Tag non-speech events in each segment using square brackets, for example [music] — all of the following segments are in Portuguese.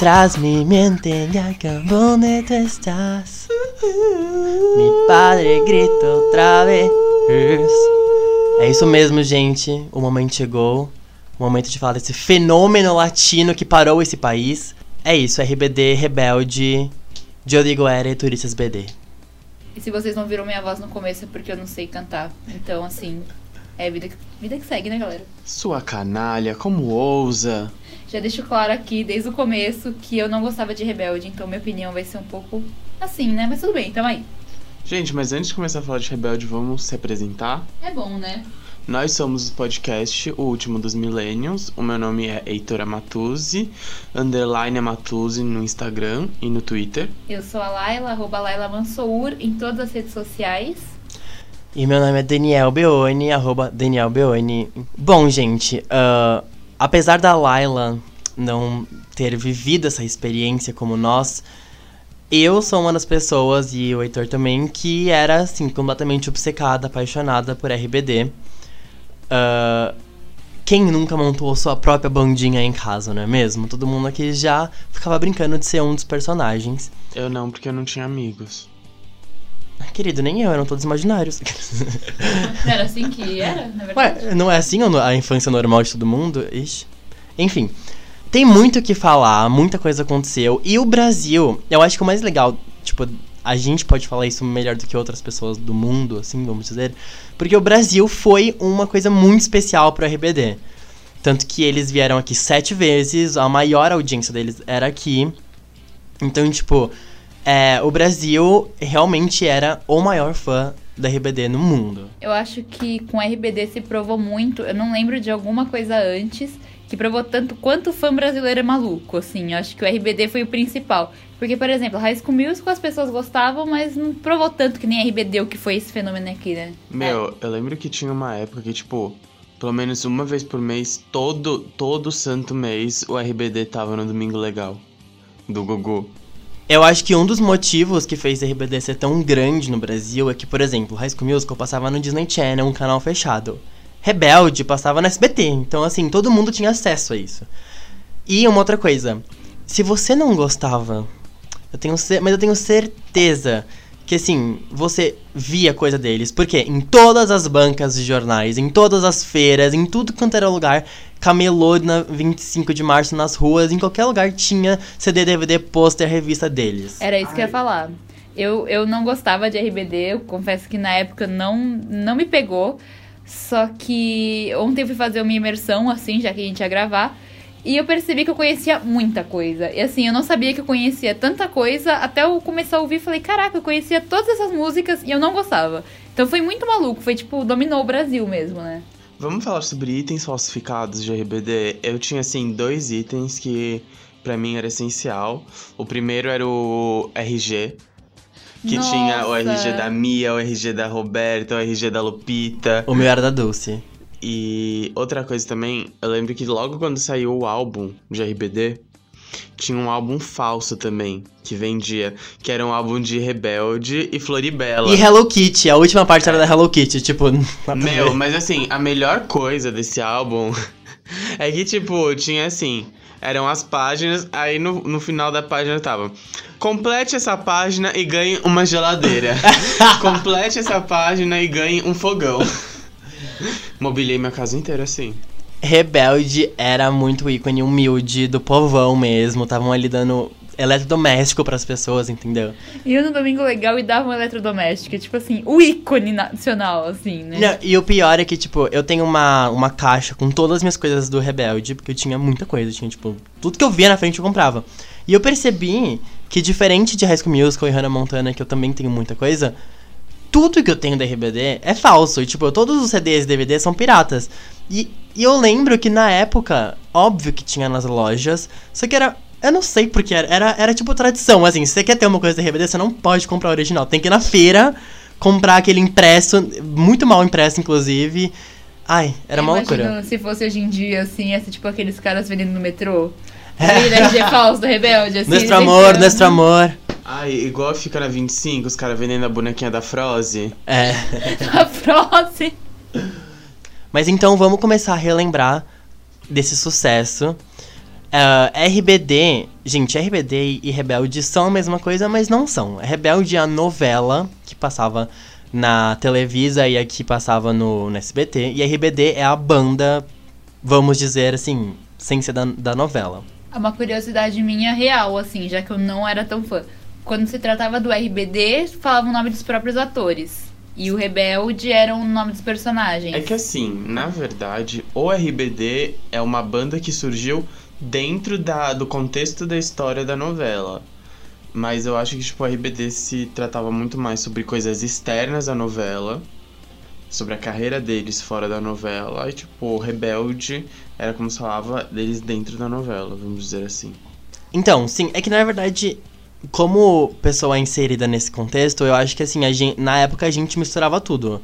atrás me mienten ya que donde tú estás. Mi padre grita outra vez. É isso mesmo, gente. O momento chegou. O momento de falar desse fenômeno latino que parou esse país. É isso, RBD Rebelde de Odiguera e Turistas BD. E se vocês não viram minha voz no começo é porque eu não sei cantar. Então, assim, é vida que, vida que segue, né, galera? Sua canalha, como ousa? Já deixo claro aqui, desde o começo, que eu não gostava de Rebelde, então minha opinião vai ser um pouco assim, né? Mas tudo bem, tamo aí. Gente, mas antes de começar a falar de Rebelde, vamos se apresentar? É bom, né? Nós somos o podcast O Último dos Millennials. O meu nome é Heitor Amatuzzi, underline Amatuzzi no Instagram e no Twitter. Eu sou a Laila, arroba Laila Mansour, em todas as redes sociais. E meu nome é Daniel Beoni, arroba Daniel Beoni. Bom, gente, uh, apesar da Laila não ter vivido essa experiência como nós, eu sou uma das pessoas, e o Heitor também, que era, assim, completamente obcecada, apaixonada por RBD. Uh, quem nunca montou sua própria bandinha em casa, não é mesmo? Todo mundo aqui já ficava brincando de ser um dos personagens. Eu não, porque eu não tinha amigos. Querido, nem eu, eram todos imaginários. Não [laughs] era assim que era, na verdade? Ué, não é assim a infância normal de todo mundo? Ixi. Enfim, tem muito o que falar, muita coisa aconteceu. E o Brasil, eu acho que o mais legal, tipo, a gente pode falar isso melhor do que outras pessoas do mundo, assim, vamos dizer. Porque o Brasil foi uma coisa muito especial pro RBD. Tanto que eles vieram aqui sete vezes, a maior audiência deles era aqui. Então, tipo, é, o Brasil realmente era o maior fã da RBD no mundo. Eu acho que com a RBD se provou muito. Eu não lembro de alguma coisa antes que provou tanto quanto o fã brasileiro é maluco, assim. Eu acho que o RBD foi o principal. Porque, por exemplo, High School Musical as pessoas gostavam, mas não provou tanto que nem RBD o que foi esse fenômeno aqui, né? Meu, é. eu lembro que tinha uma época que, tipo, pelo menos uma vez por mês, todo, todo santo mês, o RBD tava no Domingo Legal. Do Gugu. Eu acho que um dos motivos que fez RBD ser tão grande no Brasil é que, por exemplo, High School Musical passava no Disney Channel, um canal fechado. Rebelde passava no SBT, então assim, todo mundo tinha acesso a isso. E uma outra coisa, se você não gostava, eu tenho mas eu tenho certeza que assim, você via coisa deles, porque em todas as bancas de jornais, em todas as feiras, em tudo quanto era lugar, camelô na 25 de março nas ruas, em qualquer lugar tinha CD, DVD, pôster, revista deles. Era isso que eu ia falar. Eu, eu não gostava de RBD, eu confesso que na época não, não me pegou. Só que ontem eu fui fazer uma imersão, assim, já que a gente ia gravar. E eu percebi que eu conhecia muita coisa. E assim, eu não sabia que eu conhecia tanta coisa. Até eu começar a ouvir e falei, caraca, eu conhecia todas essas músicas e eu não gostava. Então foi muito maluco, foi tipo, dominou o Brasil mesmo, né? Vamos falar sobre itens falsificados de RBD. Eu tinha, assim, dois itens que para mim era essencial. O primeiro era o RG, que Nossa. tinha o RG da Mia, o RG da Roberta, o RG da Lupita. O meu era da Dulce. E outra coisa também, eu lembro que logo quando saiu o álbum de RBD, tinha um álbum falso também, que vendia, que era um álbum de Rebelde e Floribela. E Hello Kitty, a última parte era da Hello Kitty, tipo... [laughs] Meu, mas assim, a melhor coisa desse álbum [laughs] é que, tipo, tinha assim, eram as páginas, aí no, no final da página tava. Complete essa página e ganhe uma geladeira. [laughs] Complete essa página e ganhe um fogão. Mobilei minha casa inteira assim. Rebelde era muito ícone humilde do povão mesmo. Estavam ali dando eletrodoméstico para as pessoas, entendeu? E no Domingo Legal e dava um eletrodoméstico, tipo assim, o ícone nacional, assim, né? Não, e o pior é que, tipo, eu tenho uma, uma caixa com todas as minhas coisas do Rebelde, porque eu tinha muita coisa, tinha, tipo, tudo que eu via na frente eu comprava. E eu percebi que, diferente de High School Musical e Hannah Montana, que eu também tenho muita coisa, tudo que eu tenho da RBD é falso. E, tipo, todos os CDs e DVDs são piratas. E, e eu lembro que na época, óbvio que tinha nas lojas, só que era eu não sei porque era, era, era tipo tradição, assim, se você quer ter uma coisa de RBD, você não pode comprar o original. Tem que ir na feira, comprar aquele impresso, muito mal impresso, inclusive. Ai, era uma loucura. se fosse hoje em dia, assim, esse tipo aqueles caras vendendo no metrô. É. falso do Rebelde, assim. Nostro amor, nostro amor. Ai, igual fica na 25, os caras vendendo a bonequinha da Froze. É. [laughs] a Froze. Mas então vamos começar a relembrar desse sucesso Ah, RBD, gente, RBD e Rebelde são a mesma coisa, mas não são. Rebelde é a novela que passava na Televisa e aqui passava no, no SBT. E RBD é a banda, vamos dizer assim, sem ser da, da novela. É uma curiosidade minha real, assim, já que eu não era tão fã. Quando se tratava do RBD, falava o nome dos próprios atores. E o Rebelde era o nome dos personagens. É que assim, na verdade, o RBD é uma banda que surgiu dentro da, do contexto da história da novela. Mas eu acho que tipo, o RBD se tratava muito mais sobre coisas externas à novela, sobre a carreira deles fora da novela, e tipo, o Rebelde era como se falava deles dentro da novela, vamos dizer assim. Então, sim, é que na verdade, como pessoa inserida nesse contexto, eu acho que assim, gente, na época a gente misturava tudo.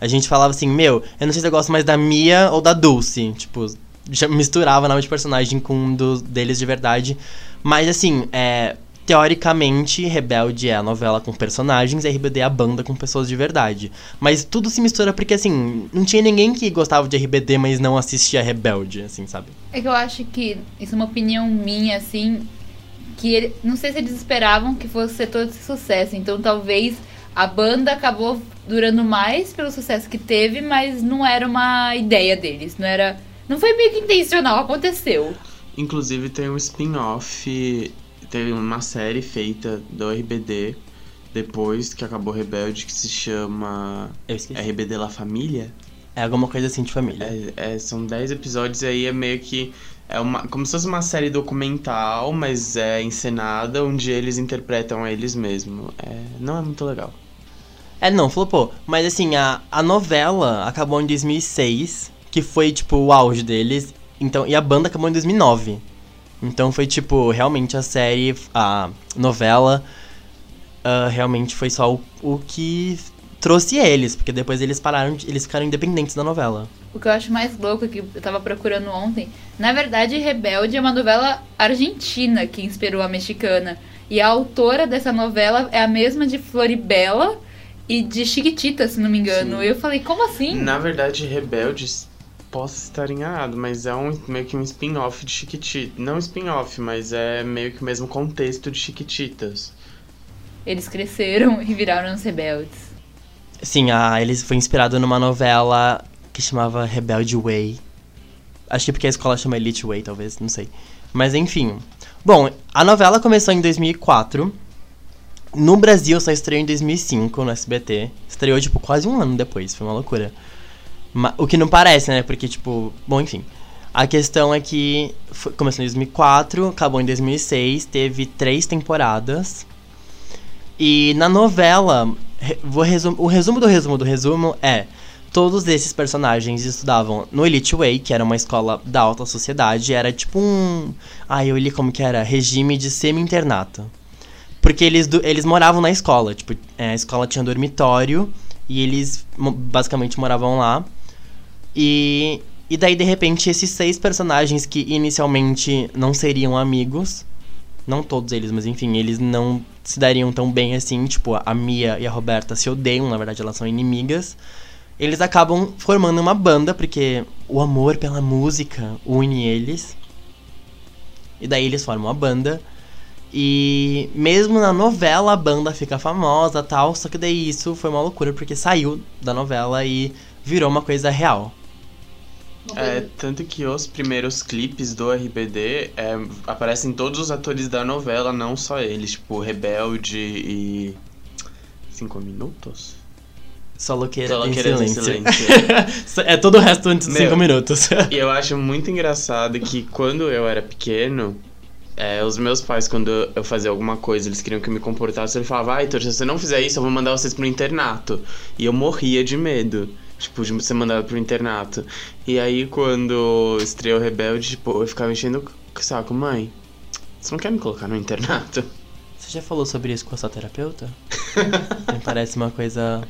A gente falava assim, meu, eu não sei se eu gosto mais da Mia ou da Dulce. Tipo, já misturava nome de personagem com um deles de verdade. Mas assim, é, teoricamente, Rebelde é a novela com personagens e RBD é a banda com pessoas de verdade. Mas tudo se mistura porque, assim, não tinha ninguém que gostava de RBD, mas não assistia Rebelde, assim, sabe? É que eu acho que isso é uma opinião minha, assim, que ele, não sei se eles esperavam que fosse ser todo esse sucesso. Então talvez a banda acabou durando mais pelo sucesso que teve, mas não era uma ideia deles, não era, não foi meio que intencional, aconteceu. Inclusive tem um spin-off, teve uma série feita do RBD depois que acabou Rebelde que se chama. RBD La Família. É alguma coisa assim de família. É, é, são 10 episódios e aí é meio que. É uma, como se fosse uma série documental, mas é encenada, onde eles interpretam eles mesmos. É, não é muito legal. É, não, flopou. Mas assim, a, a novela acabou em 2006, que foi, tipo, o auge deles. Então, e a banda acabou em 2009. Então foi, tipo, realmente a série, a novela, ah, realmente foi só o, o que trouxe eles. Porque depois eles pararam, de- eles ficaram independentes da novela. O que eu acho mais louco é que eu tava procurando ontem, na verdade, Rebelde é uma novela argentina que inspirou a mexicana. E a autora dessa novela é a mesma de Floribela e de Chiquitita, se não me engano. Sim. Eu falei, como assim? Na verdade, Rebeldes, posso estar enganado, mas é um meio que um spin-off de Chiquititas. Não spin-off, mas é meio que o mesmo contexto de Chiquititas. Eles cresceram [laughs] e viraram os rebeldes. Sim, a, eles foi inspirado numa novela que chamava Rebelde Way. Acho que porque a escola chama Elite Way, talvez, não sei. Mas enfim. Bom, a novela começou em 2004. No Brasil só estreou em 2005 no SBT. Estreou, tipo, quase um ano depois. Foi uma loucura. O que não parece, né? Porque, tipo... Bom, enfim. A questão é que começou em 2004, acabou em 2006. Teve três temporadas. E na novela, vou resum- o resumo do resumo do resumo é: todos esses personagens estudavam no Elite Way, que era uma escola da alta sociedade, era tipo um. Ah, eu li como que era? Regime de semi-internato. Porque eles, eles moravam na escola, tipo, é, a escola tinha dormitório e eles basicamente moravam lá. E, e daí, de repente, esses seis personagens que inicialmente não seriam amigos, não todos eles, mas enfim, eles não se dariam tão bem assim, tipo, a Mia e a Roberta se odeiam, na verdade elas são inimigas. Eles acabam formando uma banda, porque o amor pela música une eles. E daí eles formam uma banda. E mesmo na novela a banda fica famosa tal, só que daí isso foi uma loucura, porque saiu da novela e virou uma coisa real. É, tanto que os primeiros clipes do RBD é, aparecem todos os atores da novela, não só eles, tipo Rebelde e. Cinco minutos? Só louqueira Só em silêncio. [laughs] é todo o resto antes dos Meu. 5 minutos. [laughs] E eu acho muito engraçado que quando eu era pequeno, é, os meus pais, quando eu fazia alguma coisa, eles queriam que eu me comportasse, eles falavam, ai, Heitor, se você não fizer isso, eu vou mandar vocês pro internato. E eu morria de medo, tipo, de ser mandado pro internato. E aí, quando estreou Rebelde, tipo, eu ficava enchendo o saco, mãe, você não quer me colocar no internato? Você já falou sobre isso com a sua terapeuta? [laughs] Me parece uma coisa.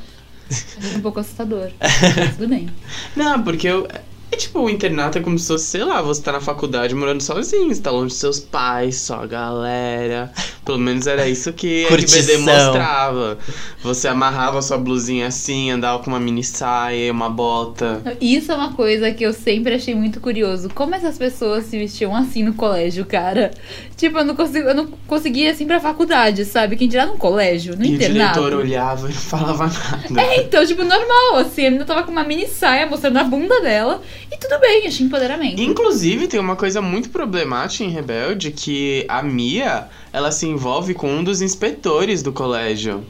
Um pouco assustador. [laughs] Mas tudo bem. Não, porque eu. É tipo, o internato é como se fosse, sei lá, você tá na faculdade morando sozinho, você tá longe dos seus pais, só a galera. Pelo menos era isso que a. RBD mostrava. Você amarrava sua blusinha assim, andava com uma mini saia, uma bota. Isso é uma coisa que eu sempre achei muito curioso. Como essas pessoas se vestiam assim no colégio, cara? Tipo, eu não, consigo, eu não conseguia assim pra faculdade, sabe? Quem dirá no colégio, no e internato. o diretor olhava e não falava nada. É, então, tipo, normal, assim. A menina tava com uma mini saia mostrando a bunda dela. E tudo bem, achei empoderamento. Inclusive, tem uma coisa muito problemática em Rebelde, que a Mia, ela se envolve com um dos inspetores do colégio.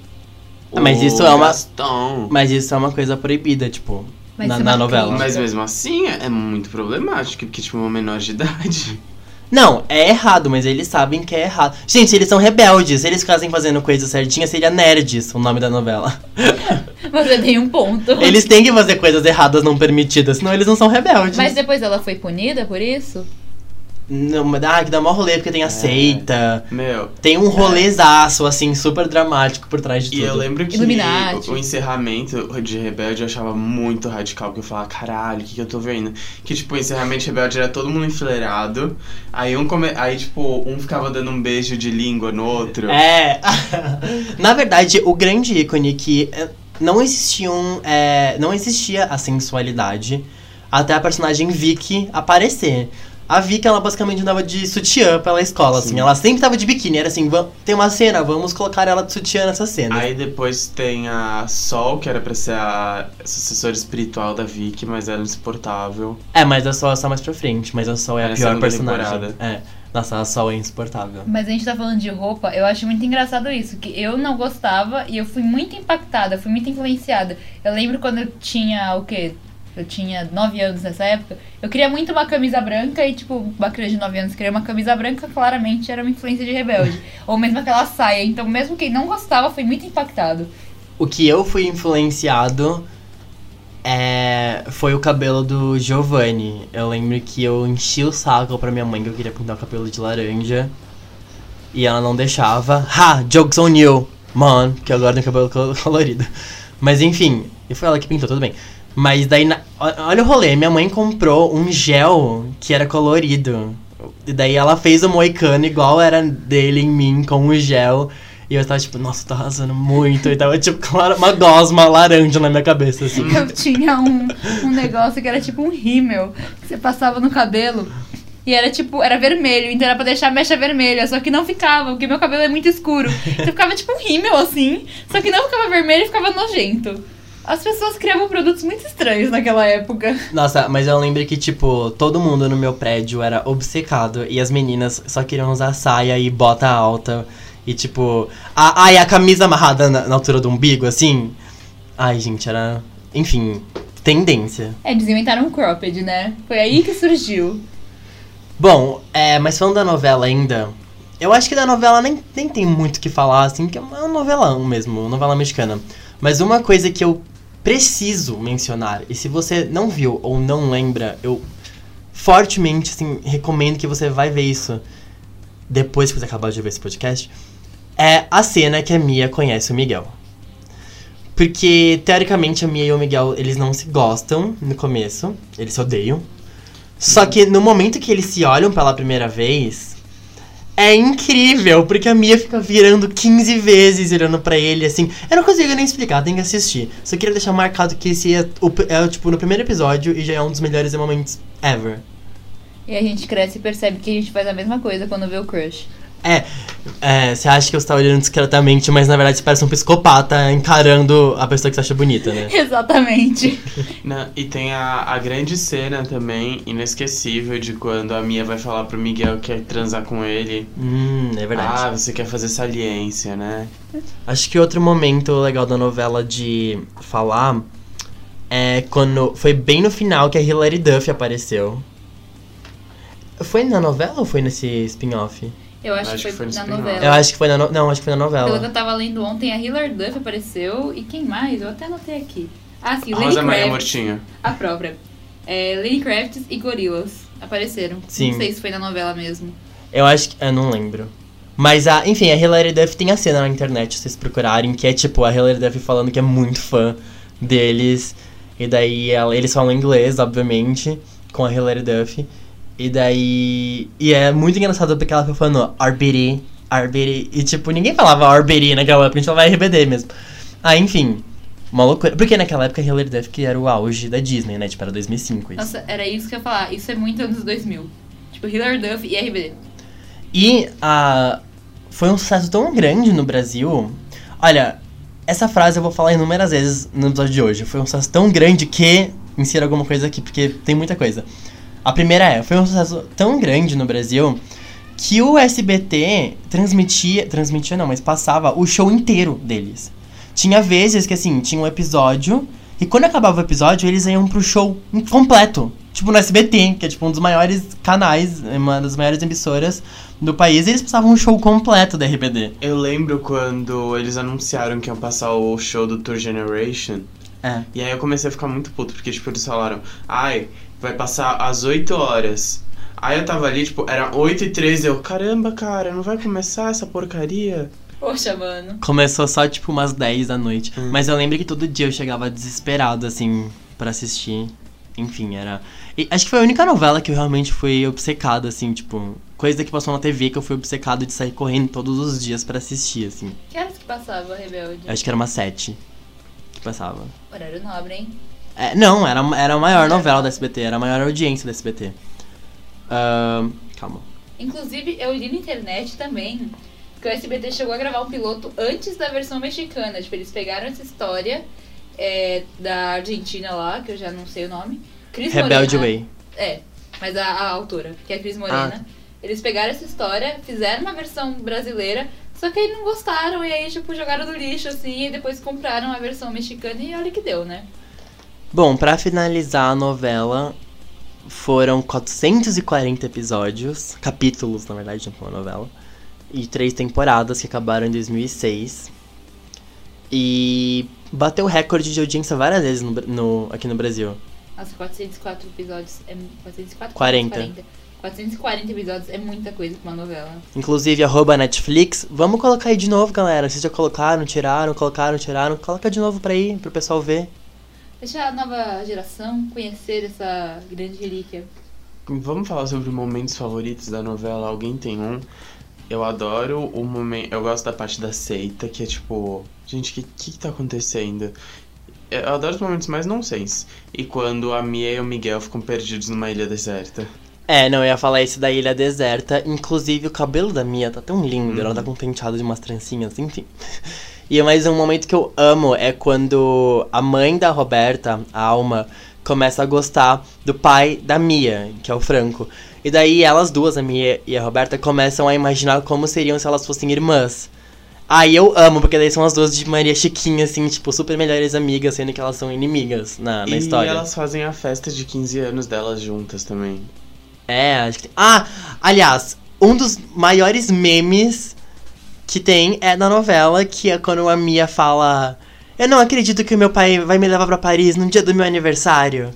Ah, mas O isso é uma- Gastão. Mas isso é uma coisa proibida, tipo, Mas na, isso é na novela. Mas mesmo assim, é é muito problemático, porque, tipo, uma menor de idade. Não, é errado, mas eles sabem que é errado. Gente, eles são rebeldes. Se eles ficassem fazendo coisa certinha, seria Nerds o nome da novela. [laughs] Você tem um ponto. Eles têm que fazer coisas erradas não permitidas, senão eles não são rebeldes. Mas depois ela foi punida por isso? Não, mas- ah, que dá mó rolê porque tem a seita. Meu, Tem um rolezaço, assim, super dramático por trás de E tudo. eu lembro que o, o encerramento de Rebelde eu achava muito radical, que eu falava, caralho, o que, que eu tô vendo? Que, tipo, o encerramento de Rebelde era todo mundo enfileirado, aí um, come... aí, tipo, um ficava dando um beijo de língua no outro. É. [laughs] Na verdade, o grande ícone que eh, não existiam. eh, não existia a sensualidade até a personagem Vicky aparecer. A Vicky, ela basicamente andava de sutiã pela escola, Sim. assim. Ela sempre tava de biquíni. Era assim, "Va- tem uma cena, vamos colocar ela de sutiã nessa cena. Aí depois tem a Sol, que era pra ser a sucessora espiritual da Vicky, mas era insuportável. É, mas a Sol é só mais pra frente. Mas a Sol é É a na pior personagem. temporada. É. Nossa, a Sol é insuportável. Mas a gente tá falando de roupa, eu acho muito engraçado isso, que eu não gostava e eu fui muito impactada, fui muito influenciada. Eu lembro quando eu tinha o quê? Eu tinha 9 anos nessa época. Eu queria muito uma camisa branca e, tipo, uma criança de 9 anos queria uma camisa branca, claramente era uma influência de rebelde. [laughs] Ou mesmo aquela saia. Então, mesmo quem não gostava foi muito impactado. O que eu fui influenciado é, foi o cabelo do Giovanni. Eu lembro que eu enchi o saco pra minha mãe que eu queria pintar o cabelo de laranja. E ela não deixava. Ha! Jokes on you! Man, que agora tem cabelo col- [laughs] colorido. Mas enfim, e foi ela que pintou, tudo bem. Mas daí, na- olha o rolê, minha mãe comprou um gel que era colorido. E daí ela fez o moicano igual era dele em mim, com o gel. E eu tava tipo, nossa, tô arrasando muito. E tava tipo, uma gosma laranja na minha cabeça, assim. Eu tinha um, um negócio que era tipo um rímel que você passava no cabelo. E era tipo, era vermelho, então era pra deixar a mecha vermelha, só que não ficava, porque meu cabelo é muito escuro. Então ficava tipo um rímel assim, só que não ficava vermelho e ficava nojento. As pessoas criavam produtos muito estranhos naquela época. Nossa, mas eu lembro que, tipo, todo mundo no meu prédio era obcecado. E as meninas só queriam usar saia e bota alta. E, tipo, a, ai, a camisa amarrada na, na altura do umbigo, assim. Ai, gente, era. Enfim, tendência. É, eles inventaram um cropped, né? Foi aí que surgiu. Bom, é, mas falando da novela ainda, eu acho que da novela nem, nem tem muito o que falar, assim, porque é um novelão mesmo, uma novela mexicana. Mas uma coisa que eu preciso mencionar, e se você não viu ou não lembra, eu fortemente, assim, recomendo que você vai ver isso depois que você acabar de ver esse podcast, é a cena que a Mia conhece o Miguel. Porque, teoricamente, a Mia e o Miguel, eles não se gostam no começo, eles se odeiam. Só que no momento que eles se olham pela primeira vez, é incrível, porque a Mia fica virando 15 vezes olhando pra ele, assim. Eu não consigo nem explicar, tem que assistir. Só queria deixar marcado que esse é, o, é tipo, no primeiro episódio e já é um dos melhores momentos ever. E a gente cresce e percebe que a gente faz a mesma coisa quando vê o crush. É, é, você acha que você tá olhando discretamente, mas na verdade você parece um psicopata encarando a pessoa que você acha bonita, né? [laughs] Exatamente. Né? E tem a, a grande cena também, inesquecível, de quando a Mia vai falar pro Miguel que quer transar com ele. Hum, é verdade. Ah, você quer fazer saliência, né? Acho que outro momento legal da novela de falar é quando. Foi bem no final que a Hilary Duff apareceu. Foi na novela ou foi nesse spin-off? Eu acho, Acho que que foi, foi no na novela. Eu acho que foi na no... Não, acho que foi na Pelo que eu novela. tava lendo ontem, a Hilary Duff apareceu. E quem mais? Eu até anotei aqui. Ah, sim, Lenny Rosa Maria. Mortinho. A própria. É, Lenny Kravitz e Gorillaz apareceram. Sim. Não sei se foi na novela mesmo. Eu acho que. Eu não lembro. Mas, a, enfim, a Hilary Duff tem a cena na internet, se vocês procurarem, que é tipo a Hilary Duff falando que é muito fã deles. E daí ela- eles falam inglês, obviamente, com a Hilary Duff. E daí. E é muito engraçado porque ela fica falando RBD, Arbery. E, tipo, ninguém falava Arbery naquela época, a gente falava RBD mesmo. Ah, enfim. Uma loucura. Porque naquela época Hilary Duff que era o auge da Disney, né? Tipo, era 2005 isso. Nossa, era isso que eu ia falar. Isso é muito anos 2000. Tipo, Hilary Duff e RBD. E a foi um sucesso tão grande no Brasil. Olha, essa frase eu vou falar inúmeras vezes no episódio de hoje. Foi um sucesso tão grande que. Insira alguma coisa aqui, porque tem muita coisa. A primeira é: foi um sucesso tão grande no Brasil que o SBT transmitia. Transmitia não, mas passava o show inteiro deles. Tinha vezes que, assim, tinha um episódio. E quando acabava o episódio, eles iam pro show completo. Tipo no SBT, que é tipo um dos maiores canais, uma das maiores emissoras do país, e eles passavam um show completo da RBD. Eu lembro quando eles anunciaram que iam passar o show do Tour Generation. É. E aí eu comecei a ficar muito puto, porque, tipo, eles falaram, ai, vai passar às 8 horas. Aí eu tava ali, tipo, era 8 e 13, eu, caramba, cara, não vai começar essa porcaria? Poxa, mano. Começou só, tipo, umas 10 da noite. Hum. Mas eu lembro que todo dia eu chegava desesperado, assim, pra assistir. Enfim, era. E acho que foi a única novela que eu realmente fui obcecado, assim, tipo. Coisa que passou na TV que eu fui obcecado de sair correndo todos os dias pra assistir, assim. Que horas que passava Rebelde? Acho que era uma sete que passava. Horário nobre, hein? É, não, era, era a maior novela da SBT, era a maior audiência da SBT. Ahn, calma. Inclusive, eu li na internet também que o SBT chegou a gravar um piloto antes da versão mexicana. Tipo, eles pegaram essa história é, da Argentina lá, que eu já não sei o nome. Cris Rebelde Morena. Way. É, mas a, a autora, que é a Cris Morena. Eles pegaram essa história, fizeram uma versão brasileira, só que aí não gostaram e aí, tipo, jogaram no lixo, assim, e depois compraram a versão mexicana e olha que deu, né? Bom, pra finalizar a novela, foram 440 episódios, capítulos, na verdade, não uma novela, e três temporadas que acabaram em 2006. E bateu recorde de audiência várias vezes no, no- aqui no Brasil. Nossa, 404 episódios é. 404? 40. 440. 440 episódios é muita coisa pra uma novela. Inclusive, arroba Netflix. Vamos colocar aí de novo, galera. Vocês já colocaram, tiraram, colocaram, tiraram. Coloca de novo pra aí, pro pessoal ver. Deixa a nova geração conhecer essa grande relíquia. Vamos falar sobre momentos favoritos da novela. Alguém tem um? Eu adoro o momento. Eu gosto da parte da seita, que é tipo. Gente, o que, que, que tá acontecendo? Eu adoro os momentos mais nonsense. E quando a Mia e o Miguel ficam perdidos numa ilha deserta. É, não, eu ia falar esse da Ilha Deserta. Inclusive, o cabelo da Mia tá tão lindo. Ela Uhum. tá com um penteado de umas trancinhas, enfim. E mais um momento que eu amo é quando a mãe da Roberta, a Alma, começa a gostar do pai da Mia, que é o Franco. E daí elas duas, a Mia e a Roberta, começam a imaginar como seriam se elas fossem irmãs. Aí eu amo, porque daí são as duas de Maria Chiquinha, assim, tipo, super melhores amigas, sendo que elas são inimigas na, na e história. elas fazem a festa de 15 anos delas juntas também. É, acho que tem. Ah, aliás, um dos maiores memes que tem é da novela, que é quando a Mia fala. Eu não acredito que o meu pai vai me levar pra Paris no dia do meu aniversário.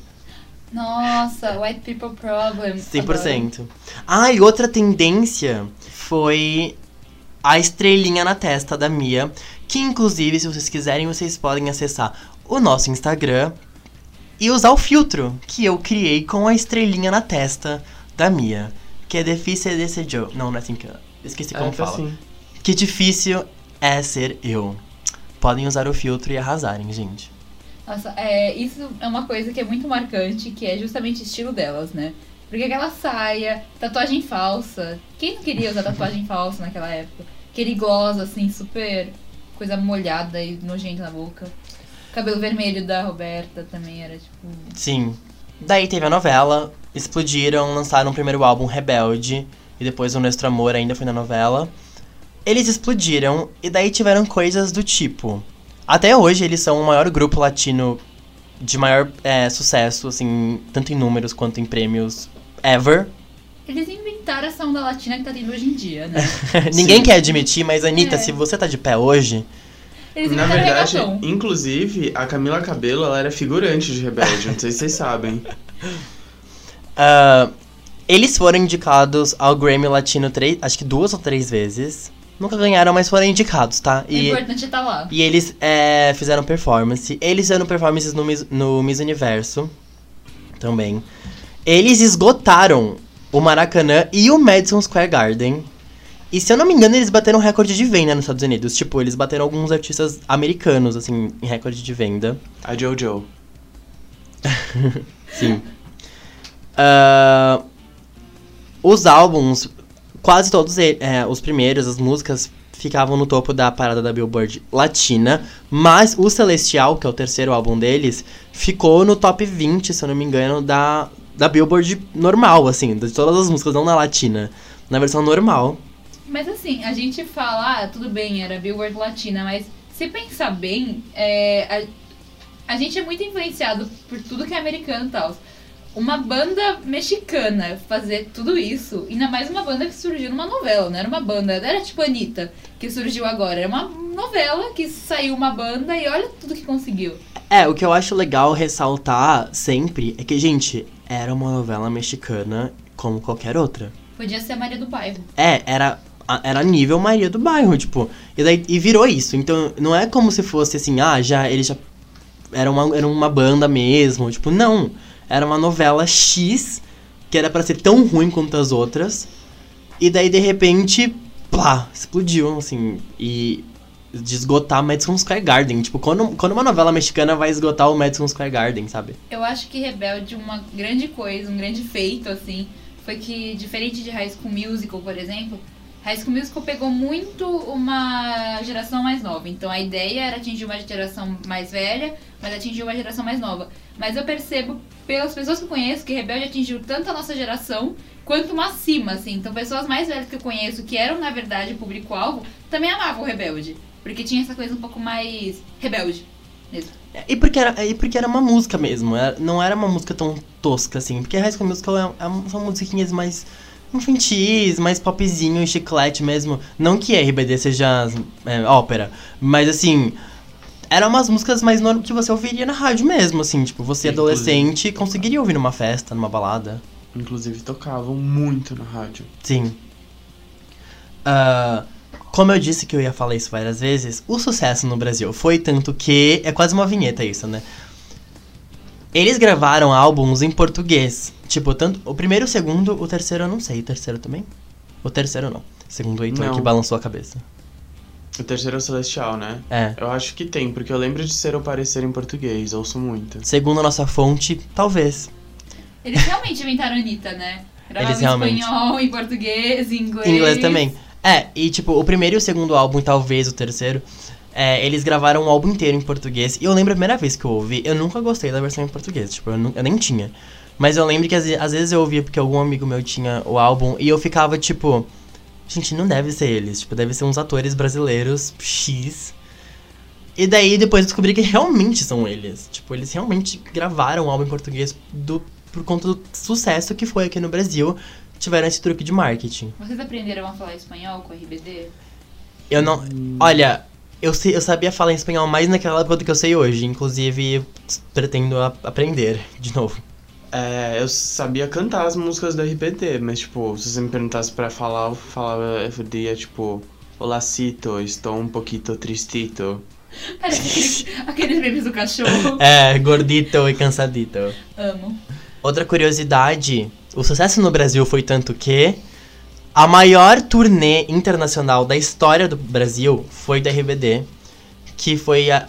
Nossa, White People Problem. 100%. Ah, e outra tendência foi a estrelinha na testa da Mia. Que inclusive, se vocês quiserem, vocês podem acessar o nosso Instagram e usar o filtro que eu criei com a estrelinha na testa da Mia. Que é difícil de ser Joe. Não, não é assim que eu. Esqueci como é, fala. assim. Que difícil é ser eu. Podem usar o filtro e arrasarem, gente. Nossa, é, isso é uma coisa que é muito marcante, que é justamente o estilo delas, né? Porque aquela saia, tatuagem falsa. Quem não queria usar tatuagem [laughs] falsa naquela época? Aquele gloss, assim, super coisa molhada e nojenta na boca. Cabelo vermelho da Roberta também era tipo. Sim. Daí teve a novela, explodiram, lançaram o primeiro álbum Rebelde, e depois o Nuestro Amor ainda foi na novela. Eles explodiram, e daí tiveram coisas do tipo. Até hoje eles são o maior grupo latino de maior é, sucesso, assim, tanto em números quanto em prêmios ever. Eles inventaram essa onda latina que tá tendo hoje em dia, né? [laughs] Ninguém Sim. quer admitir, mas Aniita, É. se você tá de pé hoje, Eles Na verdade, inclusive, a Camila Cabello, ela era figurante de Rebelde, não sei se vocês sabem. [laughs] ah, eles foram indicados ao Grammy Latino três, acho que duas ou três vezes. Nunca ganharam, mas foram indicados, tá? O importante é estar lá. E eles é, fizeram performance. Eles fizeram performances no Miss, no Miss Universo também. Eles esgotaram o Maracanã e o Madison Square Garden. E se eu não me engano, eles bateram recorde de venda nos Estados Unidos. Tipo, eles bateram alguns artistas americanos, assim, em recorde de venda. A Jojo. [laughs] Sim. Ah, os álbuns, quase todos é, os primeiros, as músicas, ficavam no topo da parada da Billboard Latina. Mas o Celestial, que é o terceiro álbum deles, ficou no top 20, se eu não me engano, da, da Billboard normal, assim, de todas as músicas, não na Latina. Na versão normal. Mas assim, a gente fala, ah, tudo bem, era Billboard Latina, mas se pensar bem, é, a, a gente é muito influenciado por tudo que é americano e tal. Uma banda mexicana fazer tudo isso, ainda mais uma banda que surgiu numa novela, não era uma banda, não era tipo Anitta, que surgiu agora, era uma novela que saiu uma banda e olha tudo que conseguiu. É, o que eu acho legal ressaltar sempre é que, gente, era uma novela mexicana como qualquer outra. Podia ser a Maria do Bairro. É, era, a- era nível Maria do Bairro, tipo. E, daí, e virou isso. Então, não é como se fosse assim, ah, já eles já. Era uma, era uma banda mesmo. Tipo, não. Era uma novela X, que era pra ser tão ruim quanto as outras. E daí, de repente, plá, explodiu, assim. E de esgotar Madison Square Garden. Tipo, quando, quando uma novela mexicana vai esgotar o Madison Square Garden, sabe? Eu acho que Rebelde, uma grande coisa, um grande feito, assim, foi que, diferente de High School Musical, por exemplo, High School Musical pegou muito uma geração mais nova. Então a ideia era atingir uma geração mais velha, mas atingir uma geração mais nova. Mas eu percebo, pelas pessoas que eu conheço, que Rebelde atingiu tanto a nossa geração, quanto uma acima, assim. Então pessoas mais velhas que eu conheço, que eram, na verdade, público-alvo, também amavam o Rebelde. Porque tinha essa coisa um pouco mais rebelde mesmo. E porque era, e porque era uma música mesmo, era- não era uma música tão tosca assim. Porque High School Musical é, é, são musiquinhas mais infantis, mais popzinho, chiclete mesmo. Não que RBD seja é, ópera, mas assim. Eram umas músicas mais norm- que você ouviria na rádio mesmo, assim. Tipo, você Inclusive. adolescente conseguiria ouvir numa festa, numa balada. Inclusive tocavam muito na rádio. Sim. Ah, como eu disse que eu ia falar isso várias vezes, o sucesso no Brasil foi tanto que. É quase uma vinheta isso, né? Eles gravaram álbuns em português. Tipo, tanto. O primeiro, o segundo, o terceiro eu não sei. O terceiro também? O terceiro não. Segundo o Heitor Não. que balançou a cabeça. O terceiro é o Celestial, né? É. Eu acho que tem, porque eu lembro de ser ou parecer em português, ouço muito. Segundo a nossa fonte, talvez. Eles realmente inventaram a Anitta, né? Gravavam Eles em realmente. espanhol, em português, em inglês. Em inglês também. É, e tipo, o primeiro e o segundo álbum, e talvez o terceiro, é, eles gravaram o álbum inteiro em português. E eu lembro a primeira vez que eu ouvi, eu nunca gostei da versão em português, tipo, eu, nu- eu nem tinha. Mas eu lembro que às, às vezes eu ouvia porque algum amigo meu tinha o álbum e eu ficava tipo, gente, não deve ser eles, tipo, deve ser uns atores brasileiros X. E daí depois eu descobri que realmente são eles. Tipo, eles realmente gravaram o álbum em português do, por conta do sucesso que foi aqui no Brasil. Tiveram esse truque de marketing. Vocês aprenderam a falar espanhol com a RBD? Eu não. Olha, eu, sei, eu sabia falar espanhol mais naquela época do que eu sei hoje. Inclusive, pretendo a- aprender de novo. É, eu sabia cantar as músicas do RBD, mas tipo, se você me perguntasse pra falar, eu falava, eu diria tipo, Olacito, estou um pouquito tristito. Parece aquele- aqueles memes do cachorro. [laughs] É, gordito e cansadito. Amo. Outra curiosidade: o sucesso no Brasil foi tanto que a maior turnê internacional da história do Brasil foi da RBD, que foi a.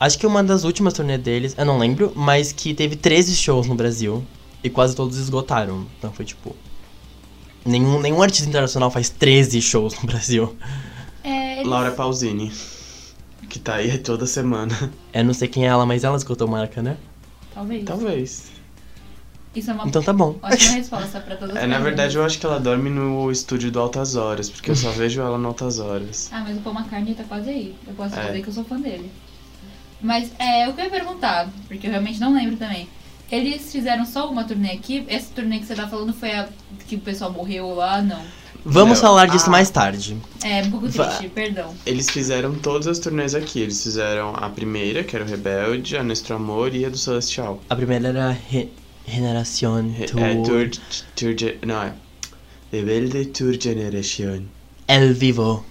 Acho que uma das últimas turnês deles, eu não lembro, mas que teve 13 shows no Brasil e quase todos esgotaram. Então foi tipo. Nenhum, nenhum artista internacional faz 13 shows no Brasil. É, eles- Laura Pausini, que tá aí toda semana. Eu não sei quem é ela, mas ela esgotou marca, né? Talvez. Talvez. Isso é uma Então tá bom. ótima resposta pra todas as [laughs] É, na verdade, eu acho que ela dorme no estúdio do Altas Horas, porque eu só [laughs] vejo ela no Altas Horas. Ah, mas o Paul McCartney tá quase aí. Eu posso É. dizer que eu sou fã dele. Mas é, o que eu ia perguntar, porque eu realmente não lembro também. Eles fizeram só uma turnê aqui? Essa turnê que você tá falando foi a que o pessoal morreu lá? Não. Vamos Não. falar disso Ah. mais tarde. É, um pouco Va- triste, perdão. Eles fizeram todas as turnês aqui. Eles fizeram a primeira, que era o Rebelde, a Nuestro Amor e a do Celestial. A primeira era Re Generación Re- Tour. É Tour, Não, é. Rebelde Tour Generation. El Vivo.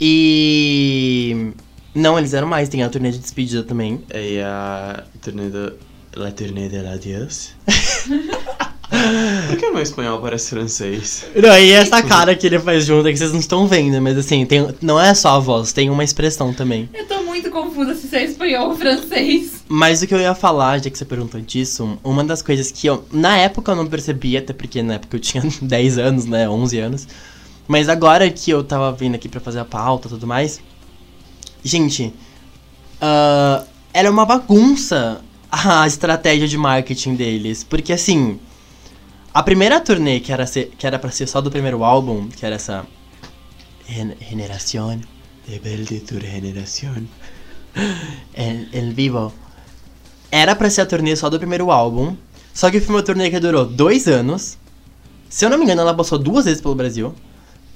E. Não, eles eram mais, tem a turnê de despedida também. E a turnê do... La Turnê de la Dios. [laughs] Por que meu espanhol parece francês? Não, e essa cara que ele faz junto é que vocês não estão vendo, mas assim, tem, não é só a voz, tem uma expressão também. Eu tô muito confusa se isso é espanhol ou francês. Mas o que eu ia falar, já que você perguntou disso, uma das coisas que eu, na época eu não percebia, até porque na época eu tinha [laughs] 10 anos, né, 11 anos. Mas agora que eu tava vindo aqui pra fazer a pauta e tudo mais, gente, ah, era uma bagunça a estratégia de marketing deles. Porque assim, a primeira turnê que era, ser, que era pra ser só do primeiro álbum, que era essa. Gen Generación. Rebelde tu generación. [laughs] El vivo. Era pra ser a turnê só do primeiro álbum. Só que foi uma turnê que durou dois anos. Se eu não me engano, ela passou duas vezes pelo Brasil.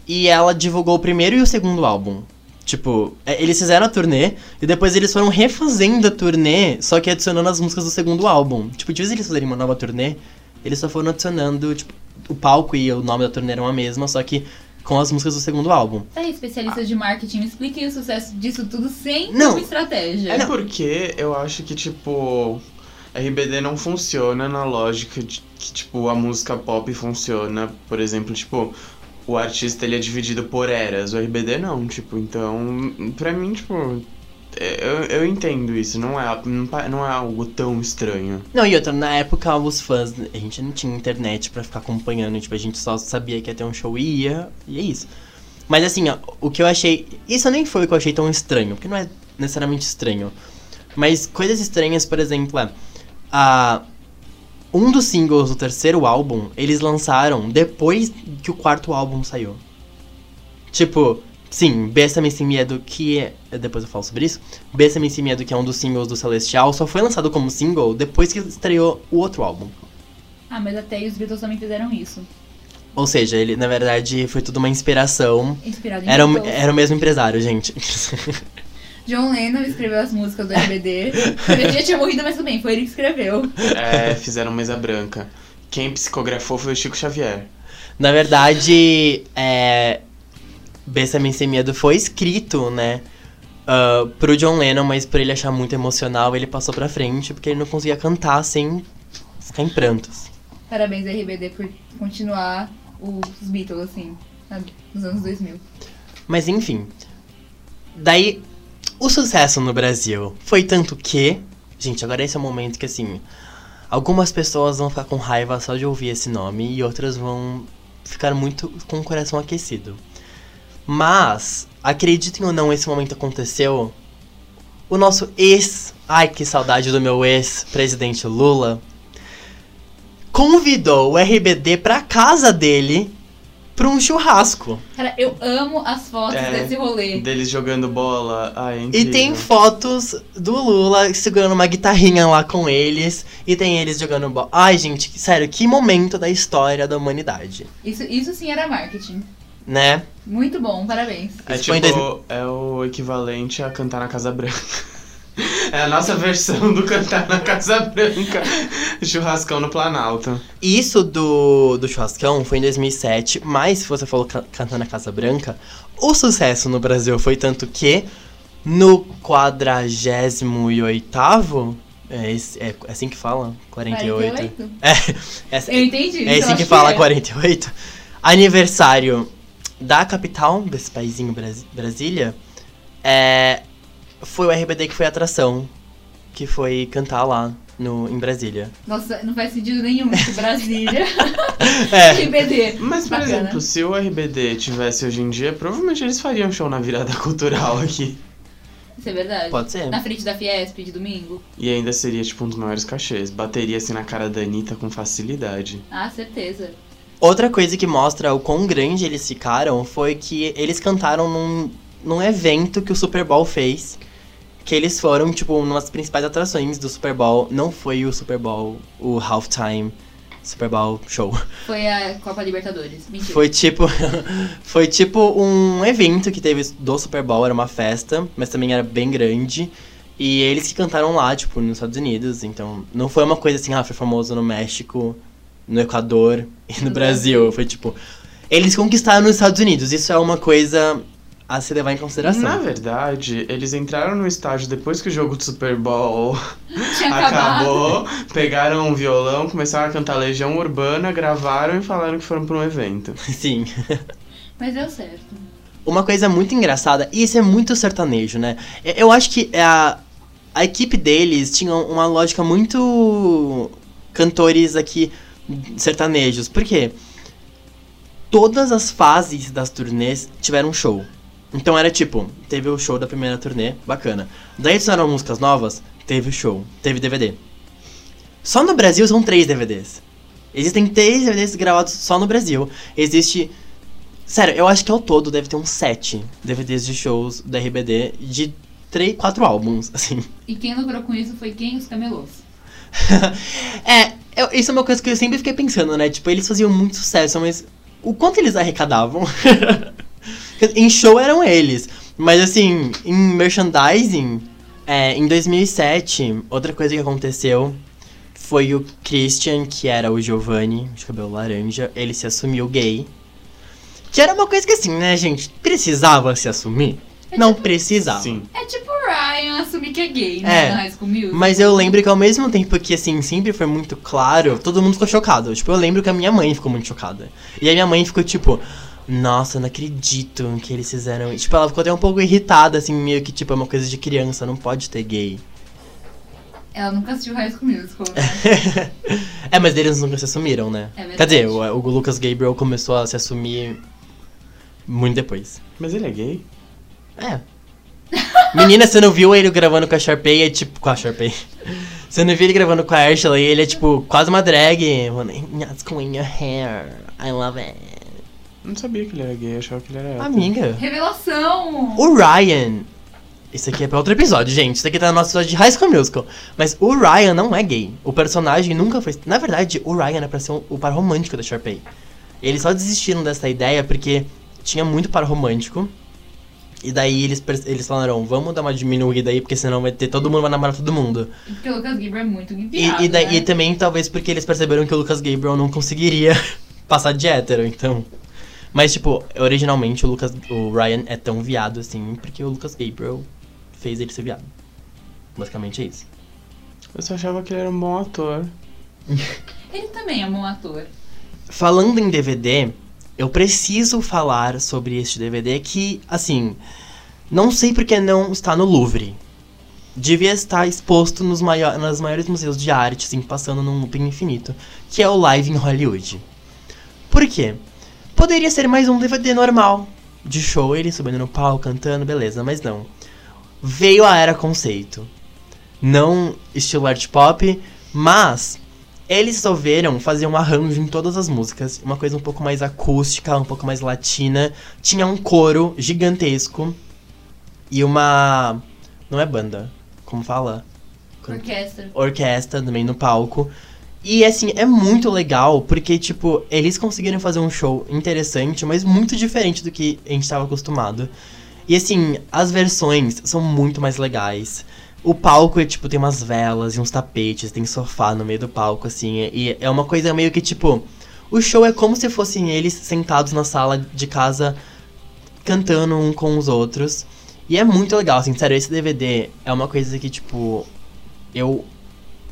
E ela divulgou o primeiro e o segundo álbum. Tipo, é, eles fizeram a turnê e depois eles foram refazendo a turnê, só que adicionando as músicas do segundo álbum. Tipo, de vez eles fazerem uma nova turnê, eles só foram adicionando, tipo, o palco e o nome da turnê eram a mesma, só que com as músicas do segundo álbum. Tá aí, especialista de marketing, me expliquem o sucesso disso tudo sem Não. uma estratégia. É porque eu acho que, tipo, RBD não funciona na lógica de que, tipo, a música pop funciona. Por exemplo, tipo, o artista ele é dividido por eras. O RBD não, tipo, então, pra mim, tipo, é, eu, eu entendo isso. Não é, não é algo tão estranho. Não, e outra, na época os fãs, a gente não tinha internet pra ficar acompanhando, tipo, a gente só sabia que ia ter um show e ia, e é isso. Mas assim, ó, o que eu achei. Isso nem foi o que eu achei tão estranho, porque não é necessariamente estranho. Mas coisas estranhas, por exemplo, é. A, um dos singles do terceiro álbum, eles lançaram depois que o quarto álbum saiu. Tipo, sim, Bésame Sem Medo, que é. Depois eu falo sobre isso. Bésame Sem Medo, que é um dos singles do Celestial, só foi lançado como single depois que estreou o outro álbum. Ah, mas até aí os Beatles também fizeram isso. Ou seja, ele, na verdade, foi tudo uma inspiração. Inspirado em Era o, era o mesmo empresário, gente. [laughs] John Lennon escreveu as músicas do RBD. Ele já tinha morrido, mas tudo bem, foi ele que escreveu. É, fizeram mesa branca. Quem psicografou foi o Chico Xavier. Na verdade, é. Bésame Sem Medo foi escrito, né? ah, pro John Lennon, mas por ele achar muito emocional, ele passou pra frente, porque ele não conseguia cantar sem ficar em prantos. Parabéns, RBD, por continuar os Beatles, assim, nos anos 2000. Mas enfim. Daí, o sucesso no Brasil foi tanto que. Gente, agora esse é o momento que assim. Algumas pessoas vão ficar com raiva só de ouvir esse nome e outras vão ficar muito com o coração aquecido. Mas, acreditem ou não, esse momento aconteceu. O nosso ex. Ai, que saudade do meu ex-presidente Lula. Convidou o RBD pra casa dele pra um churrasco. Cara, eu amo as fotos É, desse rolê. Deles jogando bola. Ai, é E tem fotos do Lula segurando uma guitarrinha lá com eles. E tem eles jogando bola. Ai, gente, sério, que momento da história da humanidade. Isso, isso sim era marketing. Né? Muito bom, parabéns. É tipo, 2000. é o equivalente a cantar na Casa Branca. É a nossa versão do cantar na Casa Branca. Churrascão no Planalto. Isso do, do churrascão foi em 2007. Mas, se você falou ca- cantar na Casa Branca, o sucesso no Brasil foi tanto que no 48. É, esse- é assim que fala? 48. 48? É, essa- Eu entendi. É então assim acho que fala é. 48. Aniversário da capital desse paizinho Bras- Brasília. É, foi o RBD que foi a atração. Que foi cantar lá no, em Brasília. Nossa, não faz sentido nenhum esse Brasília. [laughs] É. RBD. Mas, por Bacana. exemplo, se o RBD tivesse hoje em dia, provavelmente eles fariam show na virada [laughs] cultural aqui. Isso é verdade. Pode ser. Na frente da Fiesp de domingo? E ainda seria, tipo, um dos maiores cachês. Bateria assim na cara da Anitta com facilidade. Ah, certeza. Outra coisa que mostra o quão grande eles ficaram foi que eles cantaram num, num evento que o Super Bowl fez. Que eles foram, tipo, uma das principais atrações do Super Bowl. Não foi o Super Bowl, o halftime Super Bowl show. Foi a Copa Libertadores. Mentira. Foi tipo. [laughs] foi tipo um evento que teve do Super Bowl, era uma festa, mas também era bem grande. E eles que cantaram lá, tipo, nos Estados Unidos. Então, não foi uma coisa assim, ah, foi famoso no México, no Equador e no No Brasil. Brasil. Foi tipo. Eles conquistaram nos Estados Unidos. Isso é uma coisa a se levar em consideração. Na verdade, eles entraram no estádio depois que o jogo do Super Bowl [laughs] acabou, pegaram um violão, começaram a cantar Legião Urbana, gravaram e falaram que foram pra um evento. [laughs] Sim. Mas deu certo. Uma coisa muito engraçada, e isso é muito sertanejo, né? Eu- Eu acho que a, a equipe deles tinha uma lógica muito cantores aqui sertanejos. Por quê? Todas as fases das turnês tiveram show. Então era tipo, teve o show da primeira turnê, bacana. Daí adicionaram músicas novas, teve o show, teve DVD. Só no Brasil são três DVDs. Existem três DVDs gravados só no Brasil. Existe Sério, eu acho que ao todo deve ter uns sete DVDs de shows da RBD de três, quatro álbuns, [laughs] assim. E quem lucrou com isso foi quem? Os camelôs. [laughs] é, eu- isso é uma coisa que eu sempre fiquei pensando, né? Tipo, eles faziam muito sucesso, mas o quanto eles arrecadavam? [laughs] em show eram eles. Mas assim, em merchandising, é, em 2007, outra coisa que aconteceu foi o Christian, que era o Giovanni, de cabelo laranja, ele se assumiu gay. Que era uma coisa que assim, né, gente? Precisava se assumir? Não precisava. Sim. É tipo o Ryan assumir que é gay, né? É, Na High School Musical. Mas eu lembro que ao mesmo tempo que, assim, sempre foi muito claro, todo mundo ficou chocado. Tipo, eu lembro que a minha mãe ficou muito chocada. E a minha mãe ficou tipo, nossa, eu não acredito que eles fizeram isso. Tipo, ela ficou até um pouco irritada, assim, meio que, tipo, é uma coisa de criança, não pode ter gay. Ela nunca assistiu High School Musical, né? [laughs] é, mas eles nunca se assumiram, né? É verdade. Quer dizer, o, o Lucas Gabriel começou a se assumir muito depois. Mas ele é gay? É. Menina, você não viu ele gravando com a Sharpay? É tipo. Com a Sharpay. [laughs] Você não viu ele gravando com a Ashley? Ele é tipo quase uma drag. Going in your hair? I love it. Não sabia que ele era gay, achava que ele era. Amiga. Revelação! O Ryan. Isso aqui é pra outro episódio, gente. Isso aqui tá no nosso episódio de High School Musical. Mas o Ryan não é gay. O personagem nunca foi. Na verdade, o Ryan era pra ser o, o par romântico da Sharpay. Eles só desistiram dessa ideia porque tinha muito par romântico. E daí eles, eles falaram, vamos dar uma diminuída aí, porque senão vai ter todo mundo vai namorar todo mundo. Porque o Lucas Gabriel é muito E, guiado, e, daí, né? e também talvez porque eles perceberam que o Lucas Gabriel não conseguiria [laughs] passar de hétero, então. Mas, tipo, originalmente o Lucas. O Ryan é tão viado assim, porque o Lucas Gabriel fez ele ser viado. Basicamente é isso. Eu só achava que ele era um bom ator. [laughs] Ele também é um bom ator. Falando em DVD, eu preciso falar sobre este DVD que, assim, não sei porque não está no Louvre. Devia estar exposto nos maior, nos maiores museus de arte, assim, passando num looping infinito, que é o Live em Hollywood. Por quê? Poderia ser mais um DVD normal, de show, ele subindo no palco, cantando, beleza, mas não. Veio a era conceito. Não estilo art pop, mas eles resolveram fazer um arranjo em todas as músicas, uma coisa um pouco mais acústica, um pouco mais latina. Tinha um coro gigantesco e uma. Não é banda, como fala? Orquestra. Orquestra também no palco. E assim, é muito legal, porque, tipo, eles conseguiram fazer um show interessante, mas muito diferente do que a gente estava acostumado. E assim, as versões são muito mais legais. O palco, é, tipo, tem umas velas e uns tapetes, tem sofá no meio do palco, assim. E é uma coisa meio que, tipo, o show é como se fossem eles sentados na sala de casa, cantando um com os outros. E é muito legal, assim, sério, esse DVD é uma coisa que, tipo, eu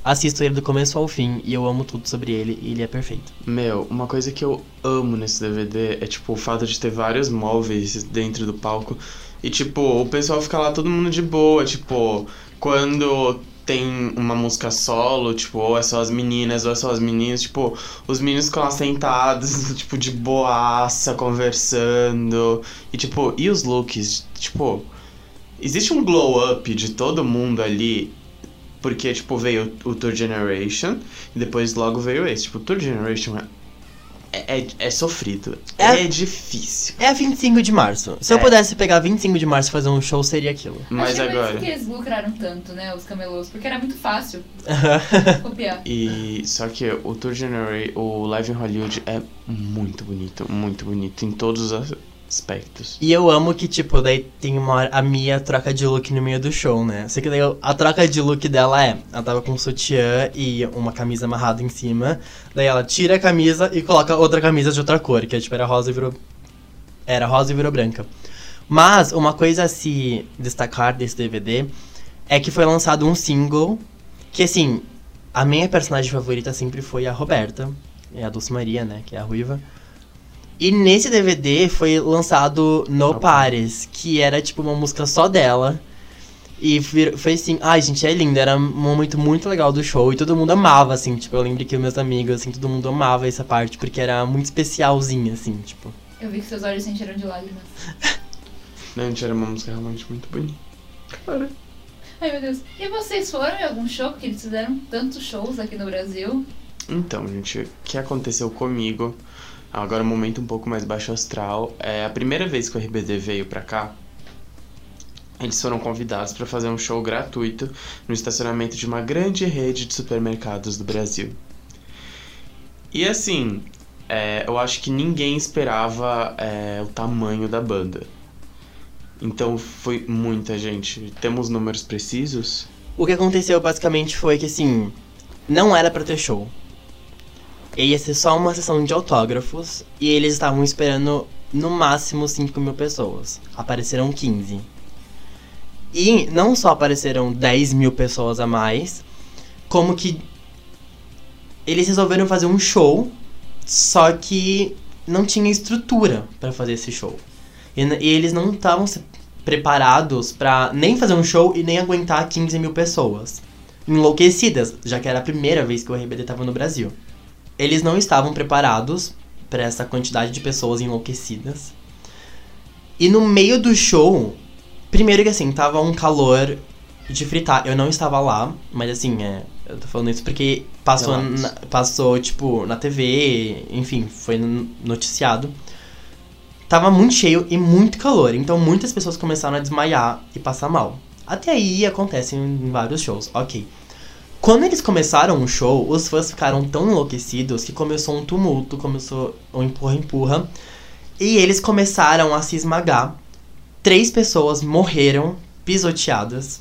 assisto ele do começo ao fim e eu amo tudo sobre ele e ele é perfeito. Meu, uma coisa que eu amo nesse DVD é, tipo, o fato de ter vários móveis dentro do palco. E, tipo, o pessoal fica lá todo mundo de boa. Tipo, quando tem uma música solo, tipo, ou é só as meninas, ou é só as meninas, tipo, os meninos ficam lá sentados, [laughs] tipo, de boaça, conversando. E, tipo, e os looks? Tipo, existe um glow up de todo mundo ali. Porque, tipo, veio o Tour Generation e depois logo veio esse. Tipo, o Tour Generation é, é, é sofrido. É- É, difícil. É a 25 de março. Se eu É. pudesse pegar 25 de março e fazer um show, seria aquilo. Mas Achei por agora. isso que eles lucraram tanto, né? Os camelôs. Porque era muito fácil [laughs] copiar. E só que o Tour Generation, o Live in Hollywood é muito bonito, muito bonito em todos os aspectos. E eu amo que, tipo, daí tem uma hora, a Mia troca de look no meio do show, né? Sei que daí a troca de look dela é, ela tava com um sutiã e uma camisa amarrada em cima, daí ela tira a camisa e coloca outra camisa de outra cor, que é, tipo, era rosa e virou... Era rosa e virou branca. Mas uma coisa a se destacar desse DVD é que foi lançado um single que, assim, a minha personagem favorita sempre foi a Roberta, é a Dulce Maria, né, que é a ruiva. E nesse DVD foi lançado No Pares, que era tipo uma música só dela. E foi assim, ai gente, é lindo, era um momento muito legal do show e todo mundo amava, assim, tipo, eu lembro que meus amigos, assim, todo mundo amava essa parte, porque era muito especialzinha, assim, tipo. Eu vi que seus olhos se encheram de lágrimas. [laughs] Não, gente, era uma música realmente muito bonita. Cara. Ai, meu Deus. E vocês foram em algum show? Porque eles fizeram tantos shows aqui no Brasil. Então, gente, o que aconteceu comigo? Agora um momento um pouco mais baixo astral. É a primeira vez que o RBD veio pra cá. Eles foram convidados para fazer um show gratuito no estacionamento de uma grande rede de supermercados do Brasil. E assim, é, eu acho que ninguém esperava é, o tamanho da banda. Então foi muita gente. Temos números precisos? O que aconteceu basicamente foi que, assim, não era pra ter show. Ia ser só uma sessão de autógrafos e eles estavam esperando no máximo 5 mil pessoas. Apareceram 15. E não só apareceram 10 mil pessoas a mais, como que eles resolveram fazer um show, só que não tinha estrutura pra fazer esse show. E, e eles não estavam preparados pra nem fazer um show e nem aguentar 15 mil pessoas. Enlouquecidas, já que era a primeira vez que o RBD tava no Brasil. Eles não estavam preparados pra essa quantidade de pessoas enlouquecidas. E no meio do show, primeiro que assim, tava um calor de fritar. Eu não estava lá, mas assim, é, eu tô falando isso porque passou, na- passou tipo, na TV, enfim, foi no- noticiado. Tava muito cheio e muito calor, então muitas pessoas começaram a desmaiar e passar mal. Até aí acontece em vários shows, ok. Quando eles começaram o show, os fãs ficaram tão enlouquecidos que começou um tumulto, começou um empurra-empurra. E eles começaram a se esmagar. Três pessoas morreram pisoteadas.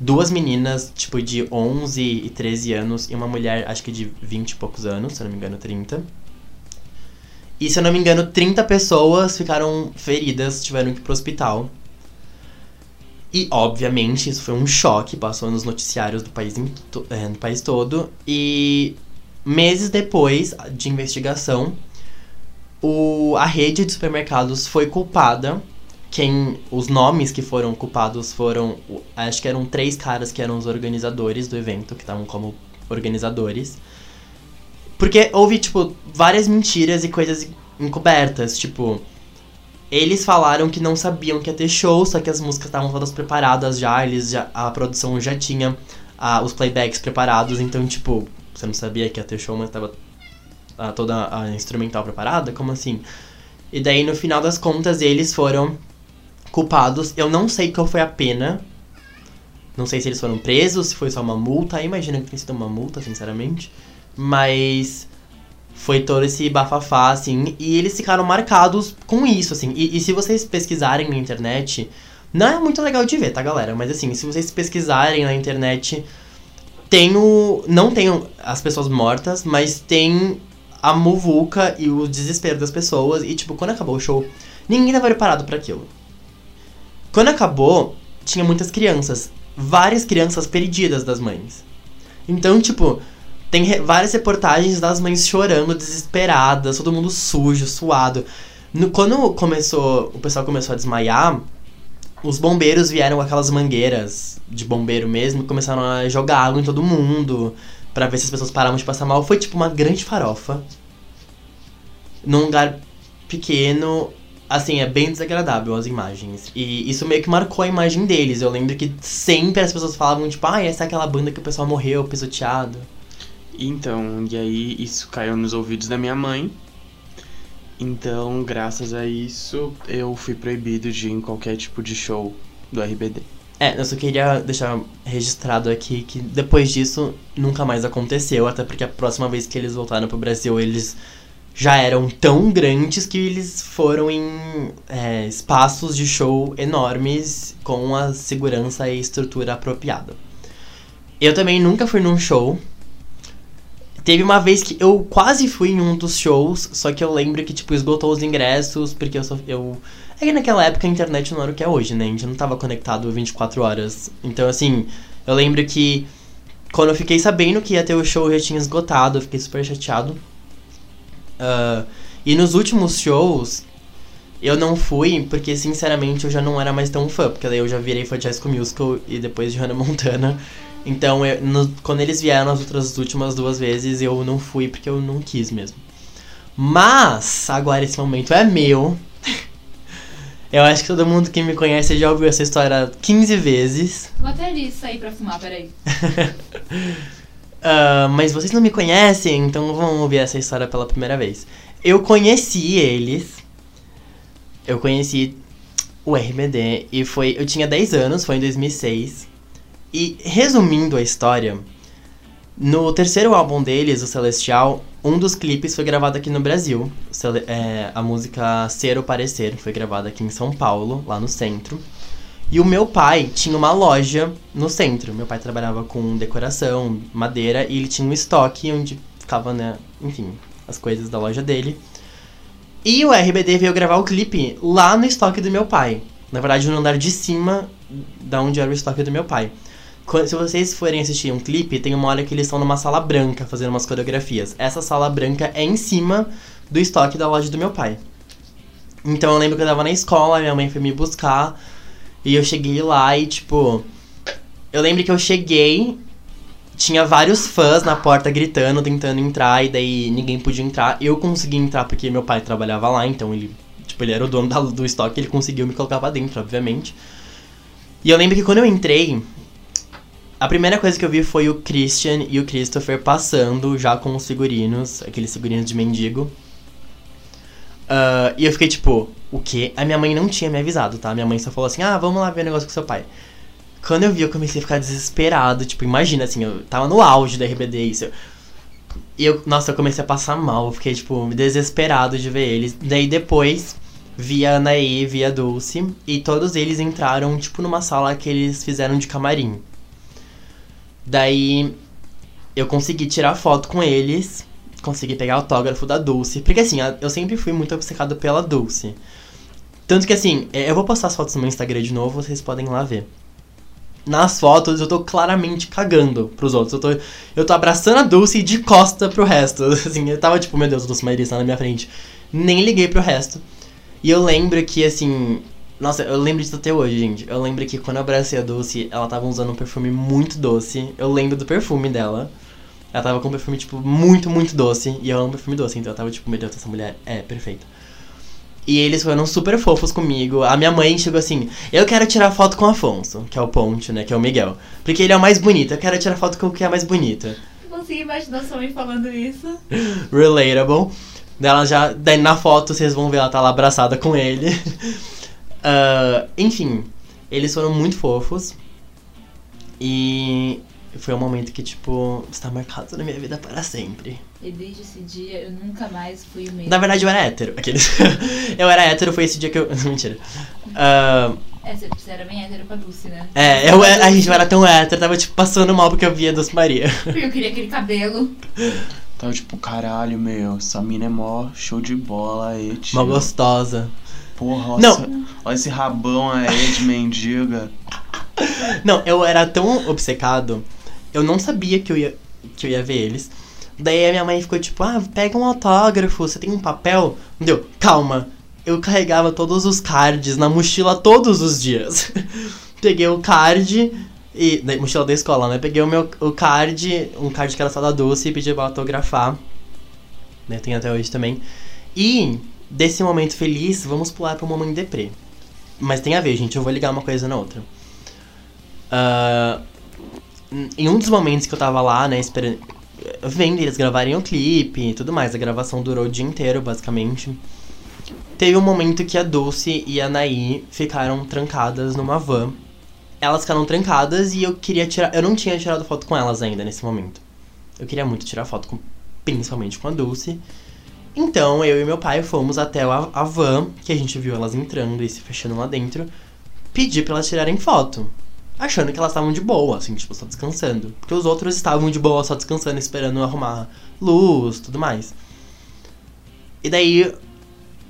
Duas meninas, tipo, de 11 e 13 anos, e uma mulher, acho que de 20 e poucos anos, se eu não me engano, 30. E se eu não me engano, 30 pessoas ficaram feridas, tiveram que ir pro hospital. E, obviamente, isso foi um choque, passou nos noticiários do país, é, país todo. E meses depois de investigação, o, a rede de supermercados foi culpada. Quem, os nomes que foram culpados foram, acho que eram três caras que eram os organizadores do evento, que estavam como organizadores. Porque houve, tipo, várias mentiras e coisas encobertas, tipo... Eles falaram que não sabiam que ia ter show, só que as músicas estavam todas preparadas já, eles já a produção já tinha os playbacks preparados, então tipo, você não sabia que ia ter show, mas tava toda a instrumental preparada? Como assim? E daí no final das contas eles foram culpados. Eu não sei qual foi a pena. Não sei se eles foram presos, se foi só uma multa. Eu imagino que tenha sido uma multa, sinceramente. Mas foi todo esse bafafá, assim, e eles ficaram marcados com isso, assim. E, e se vocês pesquisarem na internet, não é muito legal de ver, tá, galera? Mas assim, se vocês pesquisarem na internet, tem o. Não tem as pessoas mortas, mas tem a muvuca e o desespero das pessoas. E, tipo, quando acabou o show, ninguém tava preparado pra aquilo. Quando acabou, tinha muitas crianças. Várias crianças perdidas das mães. Então, tipo, tem re- várias reportagens das mães chorando, desesperadas, todo mundo sujo, suado. No- quando começou, o pessoal começou a desmaiar, os bombeiros vieram com aquelas mangueiras de bombeiro mesmo começaram a jogar água em todo mundo pra ver se as pessoas paravam de passar mal. Foi tipo uma grande farofa. Num lugar pequeno, assim, é bem desagradável as imagens. E isso meio que marcou a imagem deles. Eu lembro que sempre as pessoas falavam, tipo, ah, essa é aquela banda que o pessoal morreu pisoteado. Então, e aí isso caiu nos ouvidos da minha mãe. Então, graças a isso, eu fui proibido de ir em qualquer tipo de show do RBD. É, eu só queria deixar registrado aqui que depois disso nunca mais aconteceu, até porque a próxima vez que eles voltaram pro Brasil, eles já eram tão grandes que eles foram em é, espaços de show enormes com a segurança e estrutura apropriada. Eu também nunca fui num show. Teve uma vez que eu quase fui em um dos shows, só que eu lembro que, tipo, esgotou os ingressos, porque eu só. Eu... É que naquela época a internet não era o que é hoje, né? A gente não tava conectado 24 horas. Então, assim, eu lembro que quando eu fiquei sabendo que ia ter o show já tinha esgotado, eu fiquei super chateado. Uh, e nos últimos shows, eu não fui porque, sinceramente, eu já não era mais tão fã. Porque daí eu já virei fã de High School Musical e depois de Hannah Montana. Então, eu, no, quando eles vieram as outras últimas duas vezes, eu não fui porque eu não quis mesmo. Mas, agora esse momento é meu. [laughs] eu acho que todo mundo que me conhece já ouviu essa história 15 vezes. Vou até sair pra fumar, peraí. uh, [laughs] mas vocês não me conhecem, então vão ouvir essa história pela primeira vez. Eu conheci eles. Eu conheci o RBD e foi. Eu tinha 10 anos, foi em 2006. E resumindo a história, no terceiro álbum deles, o Celestial, um dos clipes foi gravado aqui no Brasil. É, a música Ser ou Parecer foi gravada aqui em São Paulo, lá no centro. E o meu pai tinha uma loja no centro. Meu pai trabalhava com decoração, madeira, e ele tinha um estoque onde ficava, né, enfim, as coisas da loja dele. E o RBD veio gravar o clipe lá no estoque do meu pai. Na verdade, no andar de cima da onde era o estoque do meu pai se vocês forem assistir um clipe, tem uma hora que eles estão numa sala branca fazendo umas coreografias. Essa sala branca é em cima do estoque da loja do meu pai. Então eu lembro que eu tava na escola, minha mãe foi me buscar. E eu cheguei lá e, tipo. Eu lembro que eu cheguei, tinha vários fãs na porta gritando, tentando entrar, e daí ninguém podia entrar. Eu consegui entrar porque meu pai trabalhava lá, então ele. Tipo, ele era o dono da, do estoque, ele conseguiu me colocar pra dentro, obviamente. E eu lembro que quando eu entrei, a primeira coisa que eu vi foi o Christian e o Christopher passando já com os figurinos, aqueles figurinos de mendigo. Uh, e eu fiquei tipo, o quê? A minha mãe não tinha me avisado, tá? Minha mãe só falou assim: ah, vamos lá ver o um negócio com seu pai. Quando eu vi, eu comecei a ficar desesperado. Tipo, imagina assim, eu tava no auge da RBD isso. E eu, nossa, eu comecei a passar mal. Eu fiquei, tipo, desesperado de ver eles. Daí depois, vi a Anaí, vi a Dulce. E todos eles entraram, tipo, numa sala que eles fizeram de camarim. Daí eu consegui tirar foto com eles, consegui pegar autógrafo da Dulce. Porque assim, eu sempre fui muito obcecado pela Dulce. Tanto que assim, é, eu vou postar as fotos no meu Instagram de novo, vocês podem lá ver. Nas fotos eu tô claramente cagando pros outros. Eu tô, eu tô abraçando a Dulce de costa pro resto. [laughs] Assim, eu tava tipo, meu Deus, a Dulce Maria está na minha frente. Nem liguei pro resto. E eu lembro que, assim, nossa, eu lembro disso até hoje, gente. Eu lembro que quando eu abracei a Dulce, ela tava usando um perfume muito doce. Eu lembro do perfume dela. Ela tava com um perfume, tipo, muito, muito doce. E eu amo perfume doce, então eu tava, tipo, meu Deus, essa mulher é perfeita. E eles foram super fofos comigo. A minha mãe chegou assim: Eu quero tirar foto com o Afonso, que é o Ponte, né? Que é o Miguel. Porque ele é o mais bonito. Eu quero tirar foto com o que é mais bonito. Não consigo imaginar sua mãe falando isso. [laughs] Relatable. Dela já. Daí na foto vocês vão ver ela tá lá abraçada com ele. [laughs] Uh, enfim, eles foram muito fofos. E foi um momento que, tipo, está marcado na minha vida para sempre. E desde esse dia eu nunca mais fui o mesmo. Na verdade, eu era hétero. Aqueles. [laughs] eu era hétero, foi esse dia que eu. [laughs] Mentira. Uh, é, você era bem hétero com a Dulce, né? É, eu, a gente não era tão hétero, tava, tipo, passando mal porque eu via a Dulce Maria. Porque eu queria aquele cabelo. Tava tipo, caralho, meu, essa mina é mó show de bola aí, tio. Mó gostosa. Porra, olha, não. Esse, olha esse rabão aí de mendiga. [laughs] Não, eu era tão obcecado, eu não sabia que eu ia, que eu ia ver eles. Daí a minha mãe ficou tipo, ah, pega um autógrafo, você tem um papel? Deu, calma. Eu carregava todos os cards na mochila todos os dias. [laughs] Peguei o card e. Da mochila da escola, né? Peguei o meu o card, um card que era só da doce e pedi pra autografar. Né? Tem até hoje também. E Desse momento feliz, vamos pular um momento deprê. Mas tem a ver, gente, eu vou ligar uma coisa na outra. Uh, em um dos momentos que eu tava lá, né, esperando. Vendo eles gravarem o clipe e tudo mais, a gravação durou o dia inteiro, basicamente. Teve um momento que a Dulce e a Naí ficaram trancadas numa van. Elas ficaram trancadas e eu queria tirar. Eu não tinha tirado foto com elas ainda nesse momento. Eu queria muito tirar foto com, principalmente com a Dulce. Então, eu e meu pai fomos até a, van, que a gente viu elas entrando e se fechando lá dentro, pedir pra elas tirarem foto. achando que elas estavam de boa, assim, tipo, só descansando. Porque os outros estavam de boa, só descansando, esperando arrumar luz, tudo mais. E daí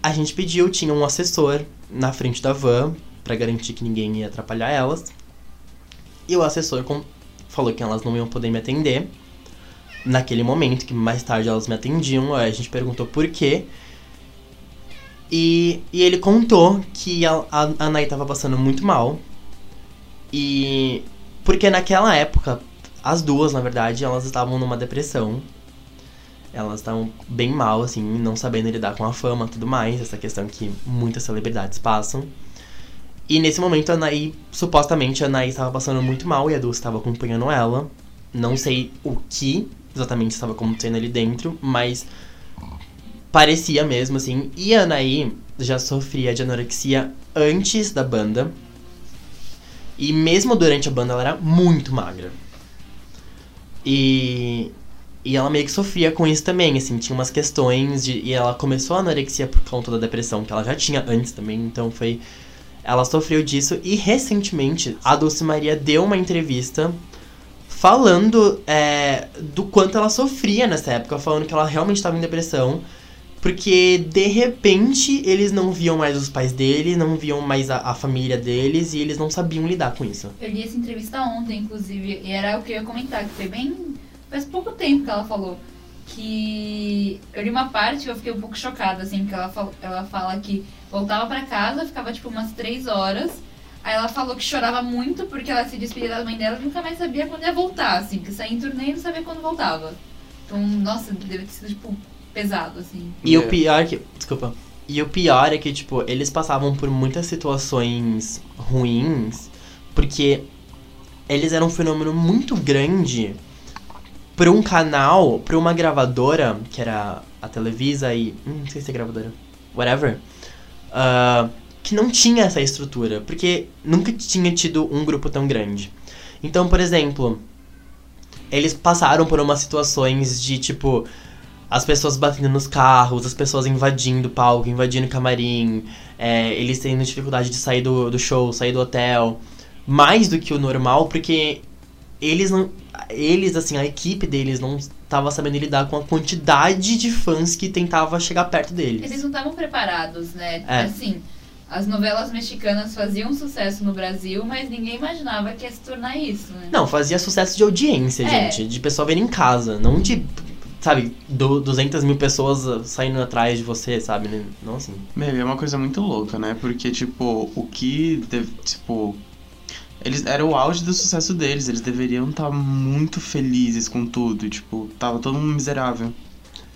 a gente pediu, tinha um assessor na frente da van para garantir que ninguém ia atrapalhar elas. E o assessor com, falou que elas não iam poder me atender naquele momento, que mais tarde elas me atendiam. A gente perguntou por quê. E, e ele contou que a, a, a tava passando muito mal. E. Porque naquela época, as duas, na verdade, elas estavam numa depressão. Elas estavam bem mal, assim, não sabendo lidar com a fama tudo mais, essa questão que muitas celebridades passam. E nesse momento a Anaí, supostamente a Anaí estava passando muito mal e a Dulce estava acompanhando ela. Não sei o que exatamente estava acontecendo ali dentro, mas parecia mesmo, assim. E a Anaí já sofria de anorexia antes da banda. E mesmo durante a banda ela era muito magra. E, e ela meio que sofria com isso também, assim, tinha umas questões de. E ela começou a anorexia por conta da depressão que ela já tinha antes também, então foi. Ela sofreu disso e recentemente a Dulce Maria deu uma entrevista falando é, do quanto ela sofria nessa época, falando que ela realmente estava em depressão. Porque de repente eles não viam mais os pais dele, não viam mais a, a, família deles e eles não sabiam lidar com isso. Eu li essa entrevista ontem, inclusive, e era o que eu ia comentar, que foi bem. faz pouco tempo que ela falou. Que eu li uma parte e eu fiquei um pouco chocada, assim, que ela, ela fala que voltava para casa, ficava tipo umas três horas. Aí ela falou que chorava muito porque ela se despedia da mãe dela e nunca mais sabia quando ia voltar, assim, que saía em turnê e não sabia quando voltava. Então, nossa, deve ter sido, tipo, pesado, assim. E o pior que. Desculpa. E o pior é que, tipo, eles passavam por muitas situações ruins, porque eles eram um fenômeno muito grande pra um canal, pra uma gravadora, que era a Televisa e. Hum, não sei se é gravadora. Whatever. Uh, que não tinha essa estrutura, porque nunca tinha tido um grupo tão grande. Então, por exemplo, eles passaram por umas situações de tipo as pessoas batendo nos carros, as pessoas invadindo o palco, invadindo o camarim, é, eles tendo dificuldade de sair do, do show, sair do hotel, mais do que o normal, porque eles não. Eles, assim, a equipe deles não estava sabendo lidar com a quantidade de fãs que tentava chegar perto deles. Eles não estavam preparados, né? É. Assim, as novelas mexicanas faziam sucesso no Brasil, mas ninguém imaginava que ia se tornar isso, né? Não, fazia sucesso de audiência, É. gente. De pessoa vendo em casa, não de. Sabe, do, 200 mil pessoas saindo atrás de você, sabe? né? Não assim. Meu, é uma coisa muito louca, né? Porque, tipo, o que. deve- tipo. Eles, era o auge do sucesso deles, eles deveriam estar muito felizes com tudo. Tipo, tava todo mundo miserável.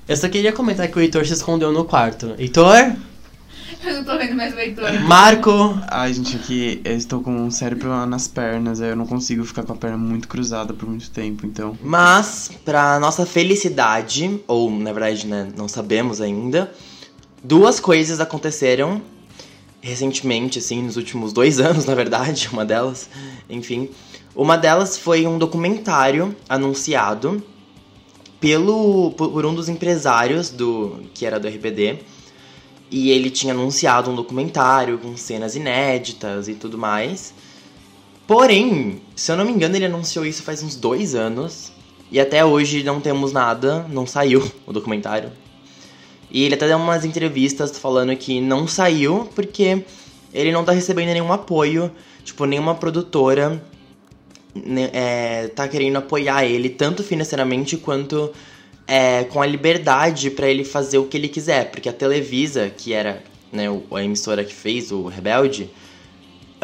Eu só queria comentar que o Heitor se escondeu no quarto. Heitor? [laughs] Eu não tô vendo mais o Heitor. Marco! Ai, gente, aqui eu estou com um sério problema nas pernas, aí eu não consigo ficar com a perna muito cruzada por muito tempo, então. Mas, pra nossa felicidade, ou na verdade, né, não sabemos ainda, duas coisas aconteceram recentemente, assim, nos últimos dois [laughs] anos, na verdade, uma delas, enfim. Uma delas foi um documentário anunciado pelo por por um dos empresários do que era do RBD. E ele tinha anunciado um documentário com cenas inéditas e tudo mais. Porém, se eu não me engano, ele anunciou isso faz uns dois anos. E até hoje não temos nada, não saiu [laughs] o documentário. E ele até deu umas entrevistas falando que não saiu porque ele não tá recebendo nenhum apoio. Tipo, nenhuma produtora né, é, tá querendo apoiar ele, tanto financeiramente quanto é, com a liberdade pra ele fazer o que ele quiser. Porque a Televisa, que era né, a emissora que fez o Rebelde,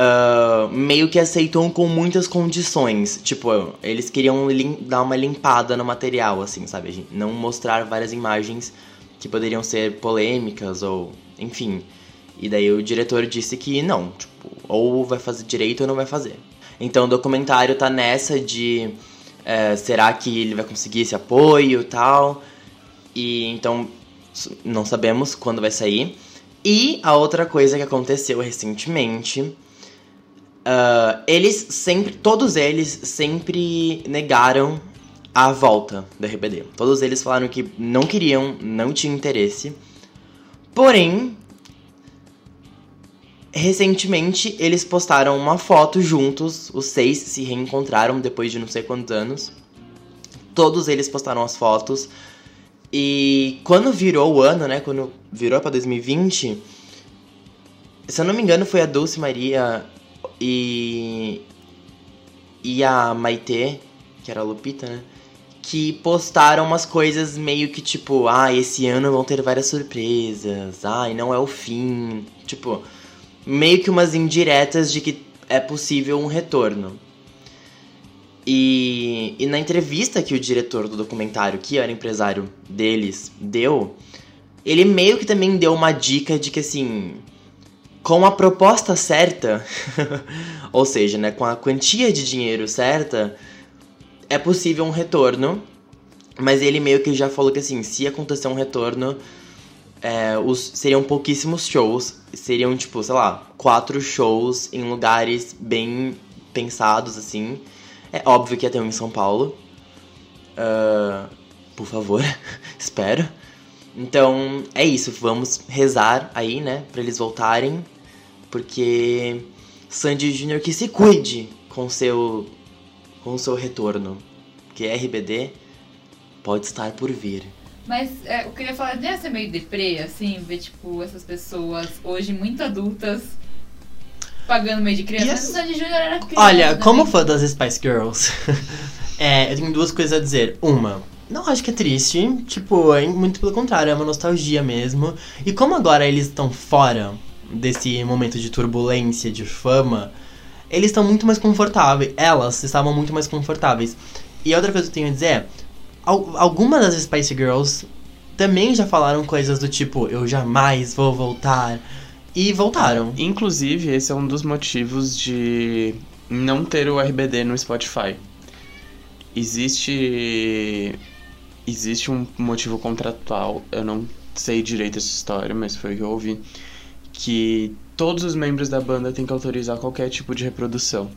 ah, meio que aceitou com muitas condições. Tipo, eles queriam dar uma limpada no material, assim, sabe? Não mostrar várias imagens que poderiam ser polêmicas ou. enfim. E daí o diretor disse que não, tipo, ou vai fazer direito ou não vai fazer. Então o documentário tá nessa de. É, será que ele vai conseguir esse apoio tal? E então não sabemos quando vai sair. E a outra coisa que aconteceu recentemente. ah, eles sempre. Todos eles sempre negaram a volta do RBD. Todos eles falaram que não queriam, não tinham interesse. Porém, recentemente eles postaram uma foto juntos, os seis se reencontraram depois de não sei quantos anos. Todos eles postaram as fotos. E quando virou o ano, né? Quando virou pra 2020, se eu não me engano, foi a Dulce Maria e. e a Maitê, que era a Lupita, né? Que postaram umas coisas meio que tipo, ah, esse ano vão ter várias surpresas, ai, não é o fim. Tipo, meio que umas indiretas de que é possível um retorno. E, e na entrevista que o diretor do documentário, que era empresário deles, deu, ele meio que também deu uma dica de que assim, com a proposta certa, [laughs] ou seja, né, com a quantia de dinheiro certa, é possível um retorno. Mas ele meio que já falou que assim, se acontecer um retorno, é, os, seriam pouquíssimos shows. Seriam, tipo, sei lá, quatro shows em lugares bem pensados, assim. É óbvio que ia ter um em São Paulo. Uh, por favor, [laughs] espero. Então, é isso. Vamos rezar aí, né? Pra eles voltarem. Porque Sandy Jr. que se cuide com seu com seu retorno. Porque RBD pode estar por vir. Mas é, eu queria falar, deve ser meio deprê, assim, ver, tipo, essas pessoas hoje muito adultas pagando meio de criança. E Mas as- o Sandy Júnior era criança. Olha, né? como fã das Spice Girls, [laughs] é, eu tenho duas coisas a dizer. Uma, não acho que é triste, tipo, é muito pelo contrário, é uma nostalgia mesmo. E como agora eles estão fora desse momento de turbulência, de fama, eles estão muito mais confortáveis. Elas estavam muito mais confortáveis. E outra coisa que eu tenho a dizer é, algumas das Spice Girls também já falaram coisas do tipo, eu jamais vou voltar. E voltaram. Inclusive, esse é um dos motivos de não ter o RBD no Spotify. Existe. Existe um motivo contratual, eu não sei direito essa história, mas foi o que eu ouvi. Que todos os membros da banda têm que autorizar qualquer tipo de reprodução.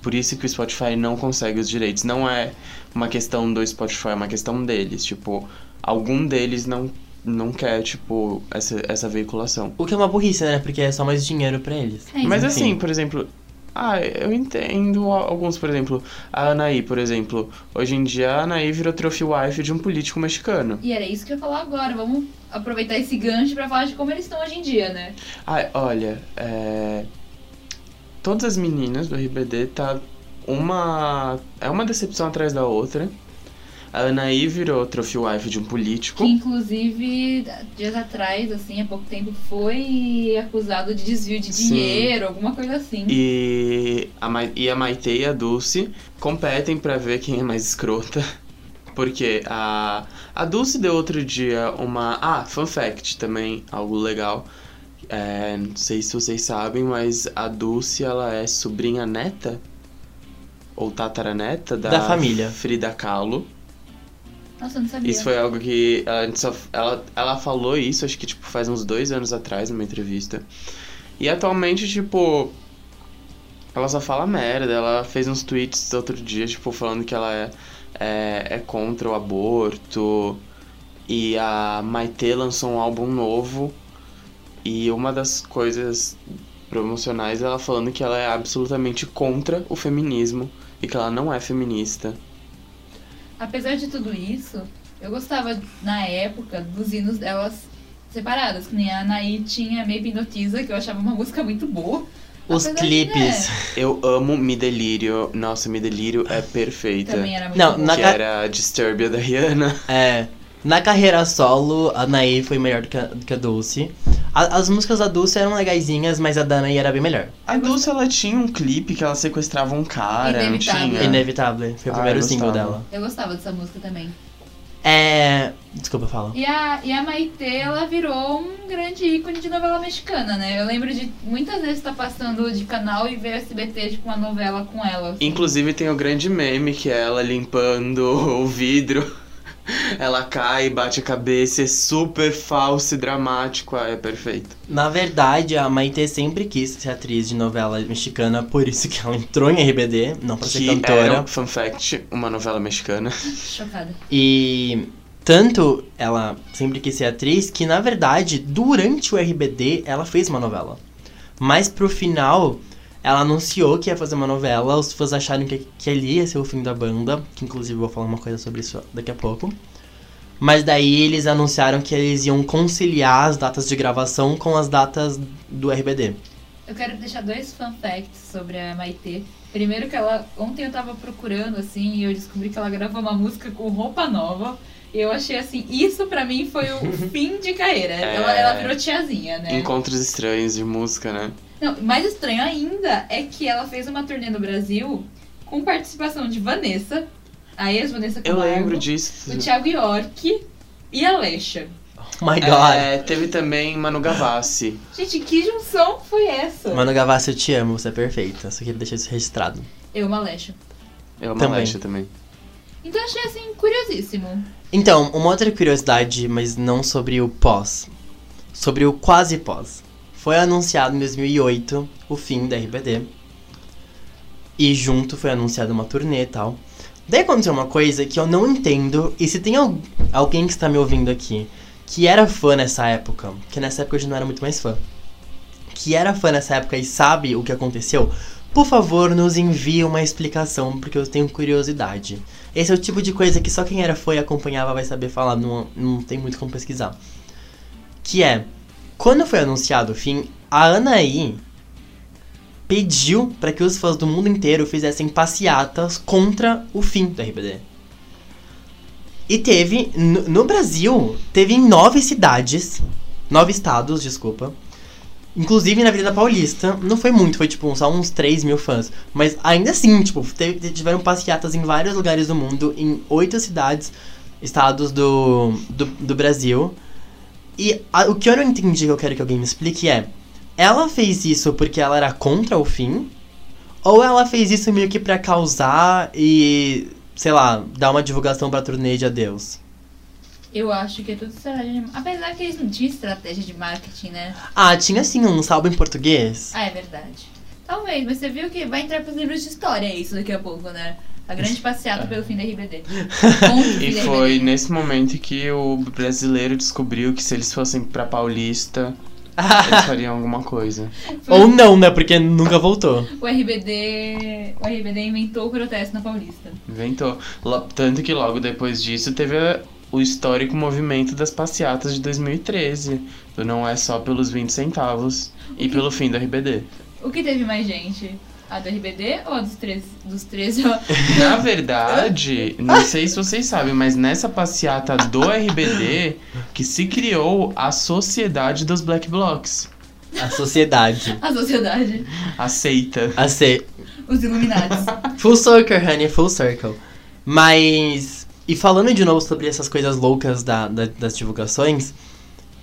Por isso que o Spotify não consegue os direitos. Não é uma questão do Spotify, é uma questão deles. Tipo, algum deles não, não quer, tipo, essa, essa veiculação. O que é uma burrice, né? Porque é só mais dinheiro pra eles. É, Mas Enfim. assim, por exemplo, ah, eu entendo alguns, por exemplo, a Anaí, por exemplo. Hoje em dia a Anaí virou trophy wife de um político mexicano. E era isso que eu ia falar agora. Vamos aproveitar esse gancho pra falar de como eles estão hoje em dia, né? Ah, olha, é... Todas as meninas do RBD tá uma... É uma decepção atrás da outra. A Anaí virou trophy wife de um político. Que inclusive, dias atrás, assim, há pouco tempo, foi acusado de desvio de Sim. dinheiro, alguma coisa assim. E a, Mai- e a Maite e a Dulce competem pra ver quem é mais escrota. [laughs] Porque a, a Dulce deu outro dia uma. Ah, fun fact também, algo legal. É, não sei se vocês sabem, mas a Dulce ela é sobrinha neta ou tataraneta da, Da família. Frida Kahlo. Nossa, eu não sabia. Isso foi algo que ela, só, ela, ela falou isso, acho que tipo faz uns dois anos atrás, numa entrevista. E atualmente, tipo, ela só fala merda. Ela fez uns tweets outro dia, tipo, falando que ela é, é, é contra o aborto. E a Maite lançou um álbum novo. E uma das coisas promocionais, ela falando que ela é absolutamente contra o feminismo e que ela não é feminista. Apesar de tudo isso, eu gostava, na época, dos hinos delas separadas. Que nem a Anaí tinha Me Hipnotiza, que eu achava uma música muito boa. Os Apesar de, clipes. Eu amo Me Delírio. Nossa, Me Delírio é perfeita. Também era muito Não, boa. na que era a Disturbia da Rihanna. É. Na carreira solo, a Naí foi melhor do que a, do que a Dulce. A- as músicas da Dulce eram legaisinhas, mas a da Naí era bem melhor. A Dulce, ela tinha um clipe que ela sequestrava um cara, não Inevitável. tinha? Inevitável. Foi o Ah, primeiro single dela. Eu gostava dessa música também. É. Desculpa, fala. E a, e a Maite, ela virou um grande ícone de novela mexicana, né? Eu lembro de muitas vezes estar passando de canal e ver SBT, tipo, uma novela com ela. assim. Inclusive tem o grande meme que é ela limpando o vidro. [laughs] Ela cai, bate a cabeça, é super falso e dramático. Ah, é perfeito. Na verdade, a Maite sempre quis ser atriz de novela mexicana, por isso que ela entrou em RBD, não pra ser que cantora. era, fun fact, uma novela mexicana. [laughs] Chocada. E tanto ela sempre quis ser atriz que, na verdade, durante o RBD, ela fez uma novela. Mas pro final, ela anunciou que ia fazer uma novela, os fãs acharam que, que ali ia ser o fim da banda, que inclusive eu vou falar uma coisa sobre isso daqui a pouco. Mas daí eles anunciaram que eles iam conciliar as datas de gravação com as datas do RBD. Eu quero deixar dois fun facts sobre a Maitê. Primeiro que ela. Ontem eu tava procurando, assim, e eu descobri que ela gravou uma música com roupa nova. E eu achei assim, isso pra mim foi o [laughs] fim de carreira. É. Ela, ela virou tiazinha, né? Encontros estranhos de música, né? Não, mais estranho ainda é que ela fez uma turnê no Brasil com participação de Vanessa, a ex-Vanessa Eu Camargo, lembro disso. o Thiago York e a Alexa. Oh my god. É, teve também Manu Gavassi. [laughs] Gente, que junção foi essa? Mano Gavassi, eu te amo, você é perfeita. Só queria deixar isso registrado. Eu, uma Alexa. É uma Também. Alexa também. Então eu achei assim, curiosíssimo. Então, uma outra curiosidade, mas não sobre o pós. Sobre o quase pós. Foi anunciado em 2008 o fim da RBD. E junto foi anunciada uma turnê e tal. Daí aconteceu uma coisa que eu não entendo. E se tem al- alguém que está me ouvindo aqui que era fã nessa época, que nessa época eu já não era muito mais fã, que era fã nessa época e sabe o que aconteceu, por favor, nos envie uma explicação, porque eu tenho curiosidade. Esse é o tipo de coisa que só quem era fã e acompanhava vai saber falar, não, não tem muito como pesquisar. Que é, quando foi anunciado o fim, a Anaí pediu para que os fãs do mundo inteiro fizessem passeatas contra o fim do RBD. E teve, no, no Brasil, teve em nove cidades, nove estados, desculpa, Inclusive na Avenida Paulista, não foi muito, foi tipo só uns 3 mil fãs. Mas ainda assim, tipo, teve- tiveram passeatas em vários lugares do mundo, em oito cidades, estados do, do, do Brasil. E a- o que eu não entendi que eu quero que alguém me explique é: ela fez isso porque ela era contra o fim? Ou ela fez isso meio que pra causar e, sei lá, dar uma divulgação pra turnê de adeus? Eu acho que é tudo estratégia de... Apesar que eles não tinham estratégia de marketing, né? Ah, tinha sim um salvo em português? Ah, é verdade. Talvez, mas você viu que vai entrar pros livros de história isso daqui a pouco, né? A grande passeata pelo fim da RBD. [laughs] E foi RBD. nesse momento que o brasileiro descobriu que se eles fossem pra Paulista, Ah. [laughs] eles fariam alguma coisa. Foi Ou não, né? Porque nunca voltou. O RBD. O RBD inventou o protesto na Paulista. Inventou. Tanto que logo depois disso teve a- o histórico movimento das passeatas de 2013. Do não é só pelos 20 centavos e pelo fim do RBD. O que teve mais gente? A do RBD ou a dos 13? Dos 13 [laughs] Na verdade, não sei se vocês sabem, mas nessa passeata do RBD que se criou a Sociedade dos Black Blocs. A sociedade. a sociedade. A seita. A ser. Os Illuminatis. Full circle, honey, full circle. Mas. E falando de novo sobre essas coisas loucas da, da- das divulgações,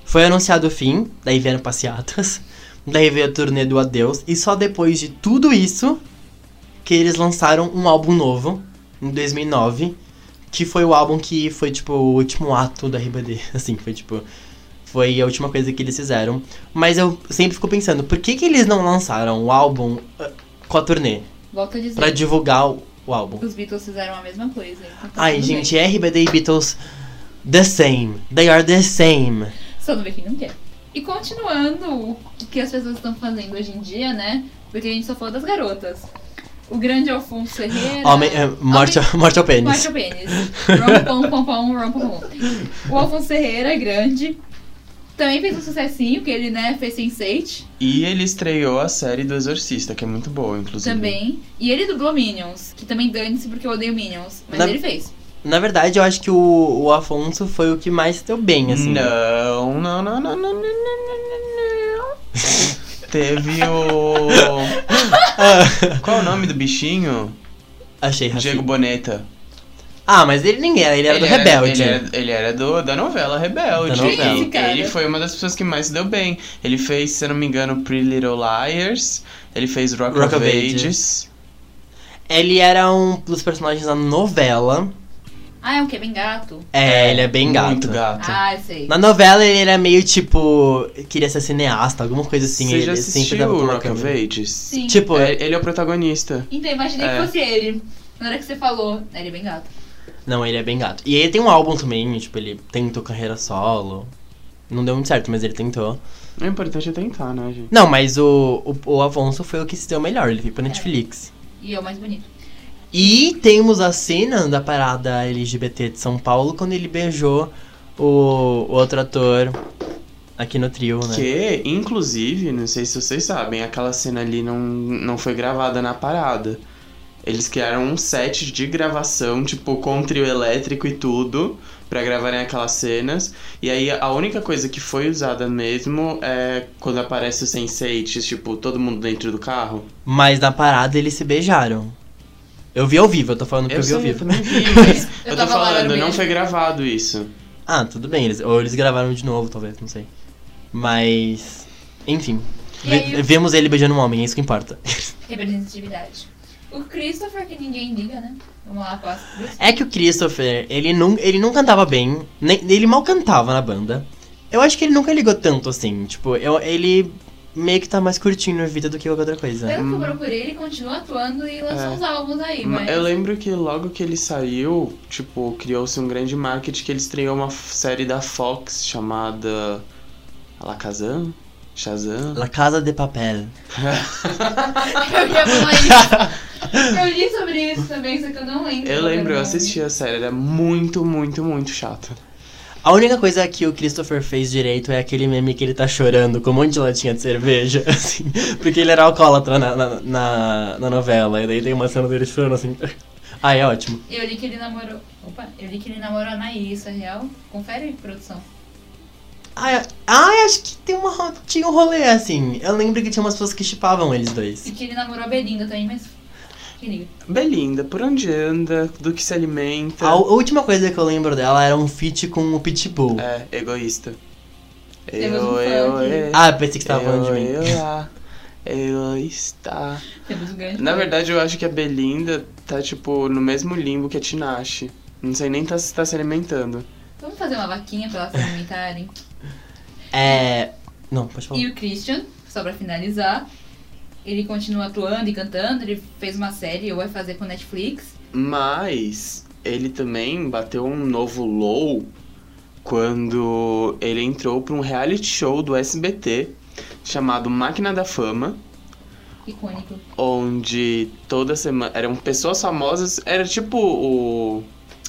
foi anunciado o fim, daí vieram passeatas, daí veio a turnê do Adeus, e só depois de tudo isso que eles lançaram um álbum novo, em 2009, que foi o álbum que foi, tipo, o último ato da RBD. [laughs] Assim, foi tipo. Foi a última coisa que eles fizeram. Mas eu sempre fico pensando, por que, que eles não lançaram o álbum ah, com a turnê? Volto a dizer. Pra divulgar o, o álbum. Os Beatles fizeram a mesma coisa. então tá Ai, gente, bem. RBD e Beatles, the same. They are the same. Só não vê quem não quer. E continuando o que as pessoas estão fazendo hoje em dia, né? Porque a gente só falou das garotas. O grande Alfonso Ferreira. Homem, é, morte, Homem- morte ao pênis. Morte ao pênis. Rom, pom, pom, pom, rom, pom, pom. O Alfonso Ferreira, grande. Também fez um sucessinho, que ele, né, fez Sense8 E ele estreou a série do Exorcista, que é muito boa, inclusive. também. E ele dublou Minions, que também dane-se porque eu odeio Minions. Mas Na- ele fez. Na verdade, eu acho que o, o Afonso foi o que mais deu bem, assim. Não, não, não, não, não, não, não, não. não. Teve o. [laughs] Qual é o nome do bichinho? Achei Rafinha. Diego Boneta. Ah, mas ele ninguém era, ele era do Rebelde. Ele era, ele era do, da novela Rebelde. Da novela. Ele, ele foi uma das pessoas que mais se deu bem. Ele fez, se eu não me engano, Pretty Little Liars. Ele fez Rock, Rock of Ages. Ele era um dos personagens da novela. Ah, é o que? Bem gato? É, ele é bem gato. Muito gato. Ah, eu sei. Na novela ele era meio tipo. Queria ser cineasta, alguma coisa assim. Você ele já sempre assistiu dava o Rock of. Ages? Sim. Tipo, É, ele é o protagonista. Então, imaginei É. que fosse ele. Na hora que você falou, ele é bem gato. Não, ele é bem gato. E ele tem um álbum também, tipo, ele tentou carreira solo. Não deu muito certo, mas ele tentou. O importante é tentar, né, gente? Não, mas o, o, o Afonso foi o que se deu melhor, ele veio pra Netflix. E é o mais bonito. E temos a cena da parada LGBT de São Paulo quando ele beijou o, o outro ator aqui no trio, né? Que, inclusive, não sei se vocês sabem, aquela cena ali não, não foi gravada na parada. Eles criaram um set de gravação, tipo, com trio elétrico e tudo, pra gravarem aquelas cenas. E aí a única coisa que foi usada mesmo é quando aparece o Sense8, tipo, todo mundo dentro do carro. Mas na parada eles se beijaram. Eu vi ao vivo, eu tô falando que eu, vi ao sei, eu vivo. também vi, [laughs] mas Eu eu, tô falando, não foi gravado isso. Ah, tudo bem, eles, ou eles gravaram de novo, talvez, não sei. Mas. Enfim. Ve- Vemos ele beijando um homem, é isso que importa. [laughs] Representatividade. O Christopher, que ninguém liga, né? Vamos lá, passa. É que o Christopher, ele não, ele não cantava bem, nem, ele mal cantava na banda. Eu acho que ele nunca ligou tanto assim, tipo, eu, ele meio que tá mais curtindo a vida do que qualquer outra coisa. Pelo que eu procurei, ele continua atuando e lançou É. uns álbuns aí, Ma- mas... Eu lembro que logo que ele saiu, tipo, criou-se um grande marketing que ele estreou uma série da Fox chamada Alakazam? Shazam? La Casa de Papel. [laughs] Eu ia falar isso. [laughs] Eu li sobre isso também, só que eu não lembro. Eu lembro, eu assisti a série, era muito, muito, muito chata. A única coisa que o Christopher fez direito é aquele meme que ele tá chorando com um monte de latinha de cerveja, [laughs] assim, porque ele era alcoólatra na, na, na, na novela, e daí tem uma cena dele chorando assim. [laughs] Ah, é ótimo. Eu li que ele namorou... Opa, eu li que ele namorou a Anaí, isso é real? Confere, produção. Ah, é- ah, acho que tem uma, tinha um rolê assim. Eu lembro que tinha umas pessoas que chipavam eles dois. E que ele namorou a Belinda também, mas... Belinda, por onde anda, do que se alimenta. A, última coisa que eu lembro dela era um feat com o Pitbull. É, egoísta. Um Eu, eu, aqui. eu, Ah, pensei que você tava falando de mim. eu, lá, egoísta. Temos grande Na verdade, eu acho que a Belinda tá, tipo, no mesmo limbo que a Tinashe. Não sei nem tá, se tá se alimentando. Vamos fazer uma vaquinha pra elas se alimentarem? É. Não, pode falar. E o Christian, só pra finalizar, ele continua atuando e cantando, ele fez uma série, ou vai fazer com Netflix. Mas ele também bateu um novo low quando ele entrou pra um reality show do SBT chamado Máquina da Fama, Icônico. onde toda semana eram pessoas famosas, era tipo o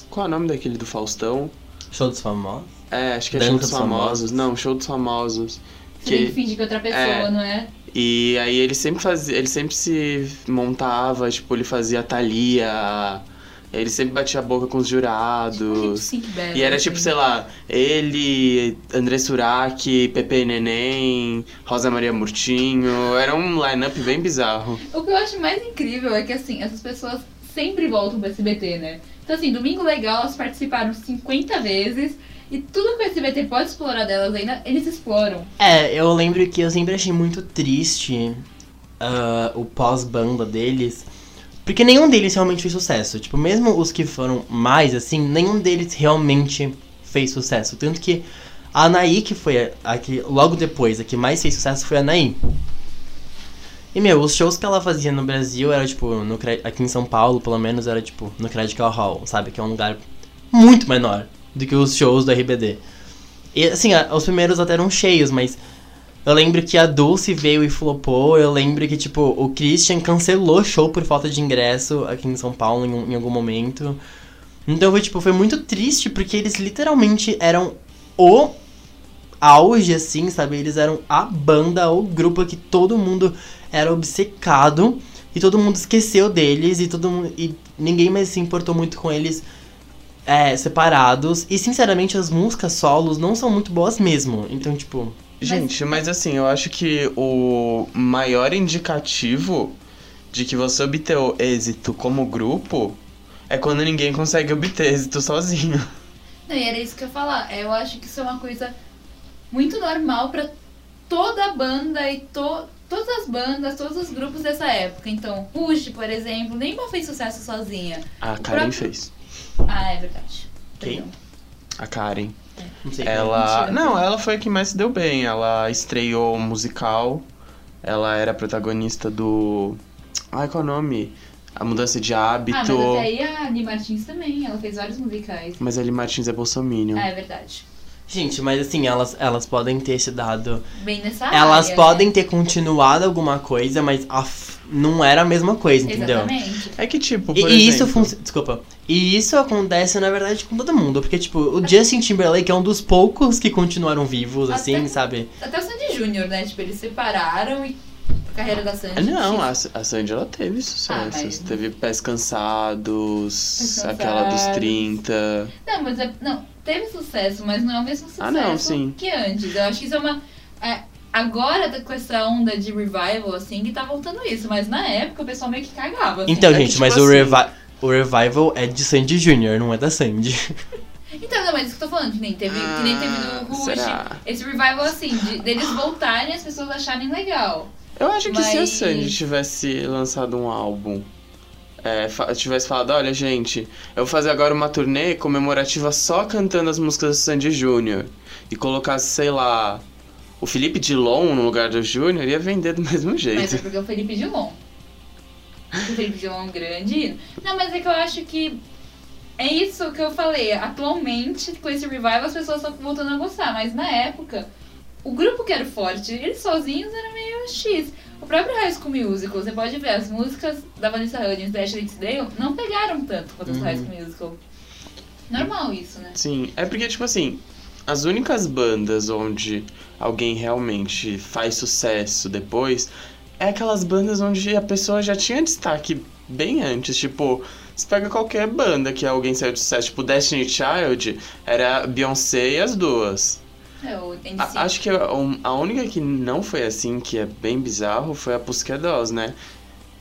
qual é o nome daquele do Faustão? Show dos famosos? É, acho que é Dança Show dos dos Famosos. Famosos. Não, Show dos Famosos. Você tem que Que, fingir que é outra pessoa, é. não é? E aí ele sempre fazia, ele sempre se montava, tipo, ele fazia Thalia, ele sempre batia a boca com os Tipo, jurados. sync battle, E era assim. tipo, sei lá, ele, André Surak, Pepe Neném, Rosa Maria Murtinho. Era um line-up bem bizarro. O que eu acho mais incrível é que, assim, essas pessoas sempre voltam pro SBT, né? Então, assim, Domingo Legal, elas participaram 50 vezes. E tudo que o SBT pode explorar delas ainda, eles exploram. É, eu lembro que eu sempre achei muito triste ah, o pós-banda deles. Porque nenhum deles realmente fez sucesso. Tipo, mesmo os que foram mais assim, nenhum deles realmente fez sucesso. Tanto que a Anaí, que foi a, a que logo depois, a que mais fez sucesso foi a Anaí. E, meu, os shows que ela fazia no Brasil era, tipo, no, aqui em São Paulo, pelo menos, era, tipo, no Credical Hall, sabe? Que é um lugar muito menor do que os shows do RBD. E, assim, os primeiros até eram cheios, mas eu lembro que a Dulce veio e flopou. Eu lembro que, tipo, o Christian cancelou show por falta de ingresso aqui em São Paulo em, em algum momento. Então, foi, tipo, foi muito triste, porque eles literalmente eram o auge, assim, sabe? Eles eram a banda, o grupo que todo mundo era obcecado. E todo mundo esqueceu deles e todo mundo, e ninguém mais se importou muito com eles é, separados. E sinceramente as músicas solos não são muito boas mesmo. Então, tipo. Gente, mas assim, eu acho que o maior indicativo de que você obteve êxito como grupo é quando ninguém consegue obter êxito sozinho. Não, e era isso que eu ia falar. Eu acho que isso é uma coisa muito normal pra toda a banda e to todas as bandas, todos os grupos dessa época. Então, Rush, por exemplo, nenhuma fez sucesso sozinha. A Karen próprio- fez. Ah, é verdade. Quem? Perdão. A Karen. Não sei. Ela. Mentira. Não, ela foi a que mais se deu bem. Ela estreou um musical. Ela era protagonista do. Ai, qual é o nome? A mudança de hábito. Ah, mas até aí a Annie Martins também, ela fez vários musicais. Mas a Eli Martins é bolsominion. Ah, é verdade. Gente, mas assim, elas, elas podem ter se dado. Bem nessa Elas área, podem né? ter continuado alguma coisa, mas a f- não era a mesma coisa, entendeu? Exatamente. É que, tipo, E, e isso exemplo... funciona. Desculpa. E isso acontece, na verdade, com todo mundo. Porque, tipo, o Justin Timberlake é um dos poucos que continuaram vivos, assim, Até- sabe? Até o Sandy Júnior, né? Tipo, eles separaram e a carreira da Sandy. Ah, Não, a, Sandy ela teve sucessos. Ah, mas- Teve Pés Cansados, Pés aquela dos Cansados. 30. Não, mas é, não, teve sucesso, mas não é o mesmo sucesso Ah, não, sim. que antes. Eu acho que isso é uma. é, agora tá com essa onda de revival, assim, que tá voltando isso. Mas na época o pessoal meio que cagava. Assim. Então, é que, gente, tipo mas o, assim- revi o revival é de Sandy Jr., não é da Sandy. [laughs] Então, não, mas isso que eu tô falando, que nem teve, que nem teve Ah, no Rush. será? Esse revival, assim, de, deles voltarem e as pessoas acharem legal. Eu acho que se a Mas- Sandy tivesse lançado um álbum, é, tivesse falado, olha, gente, eu vou fazer agora uma turnê comemorativa só cantando as músicas do Sandy Júnior e colocasse, sei lá, o Felipe Dilon no lugar do Júnior, ia vender do [laughs] mesmo Mas é jeito. porque o Felipe Dilon. O Felipe Dilon é um grande. Não, mas é que eu acho que. É isso que eu falei. Atualmente, com esse revival, as pessoas estão voltando a gostar. Mas na época, o grupo que era forte, eles sozinhos era meio X. O próprio High School Musical, você pode ver, as músicas da Vanessa Hudgens e da Ashley Tisdale não pegaram tanto quanto as do High Uhum. School Musical. Normal isso, né? Sim, é porque, tipo assim, as únicas bandas onde alguém realmente faz sucesso depois é aquelas bandas onde a pessoa já tinha destaque bem antes. Tipo, você pega qualquer banda que alguém saiu de sucesso, tipo Destiny Child, era Beyoncé e as duas. É. A- acho que a, a única que não foi assim, que é bem bizarro, foi a Dolls, né?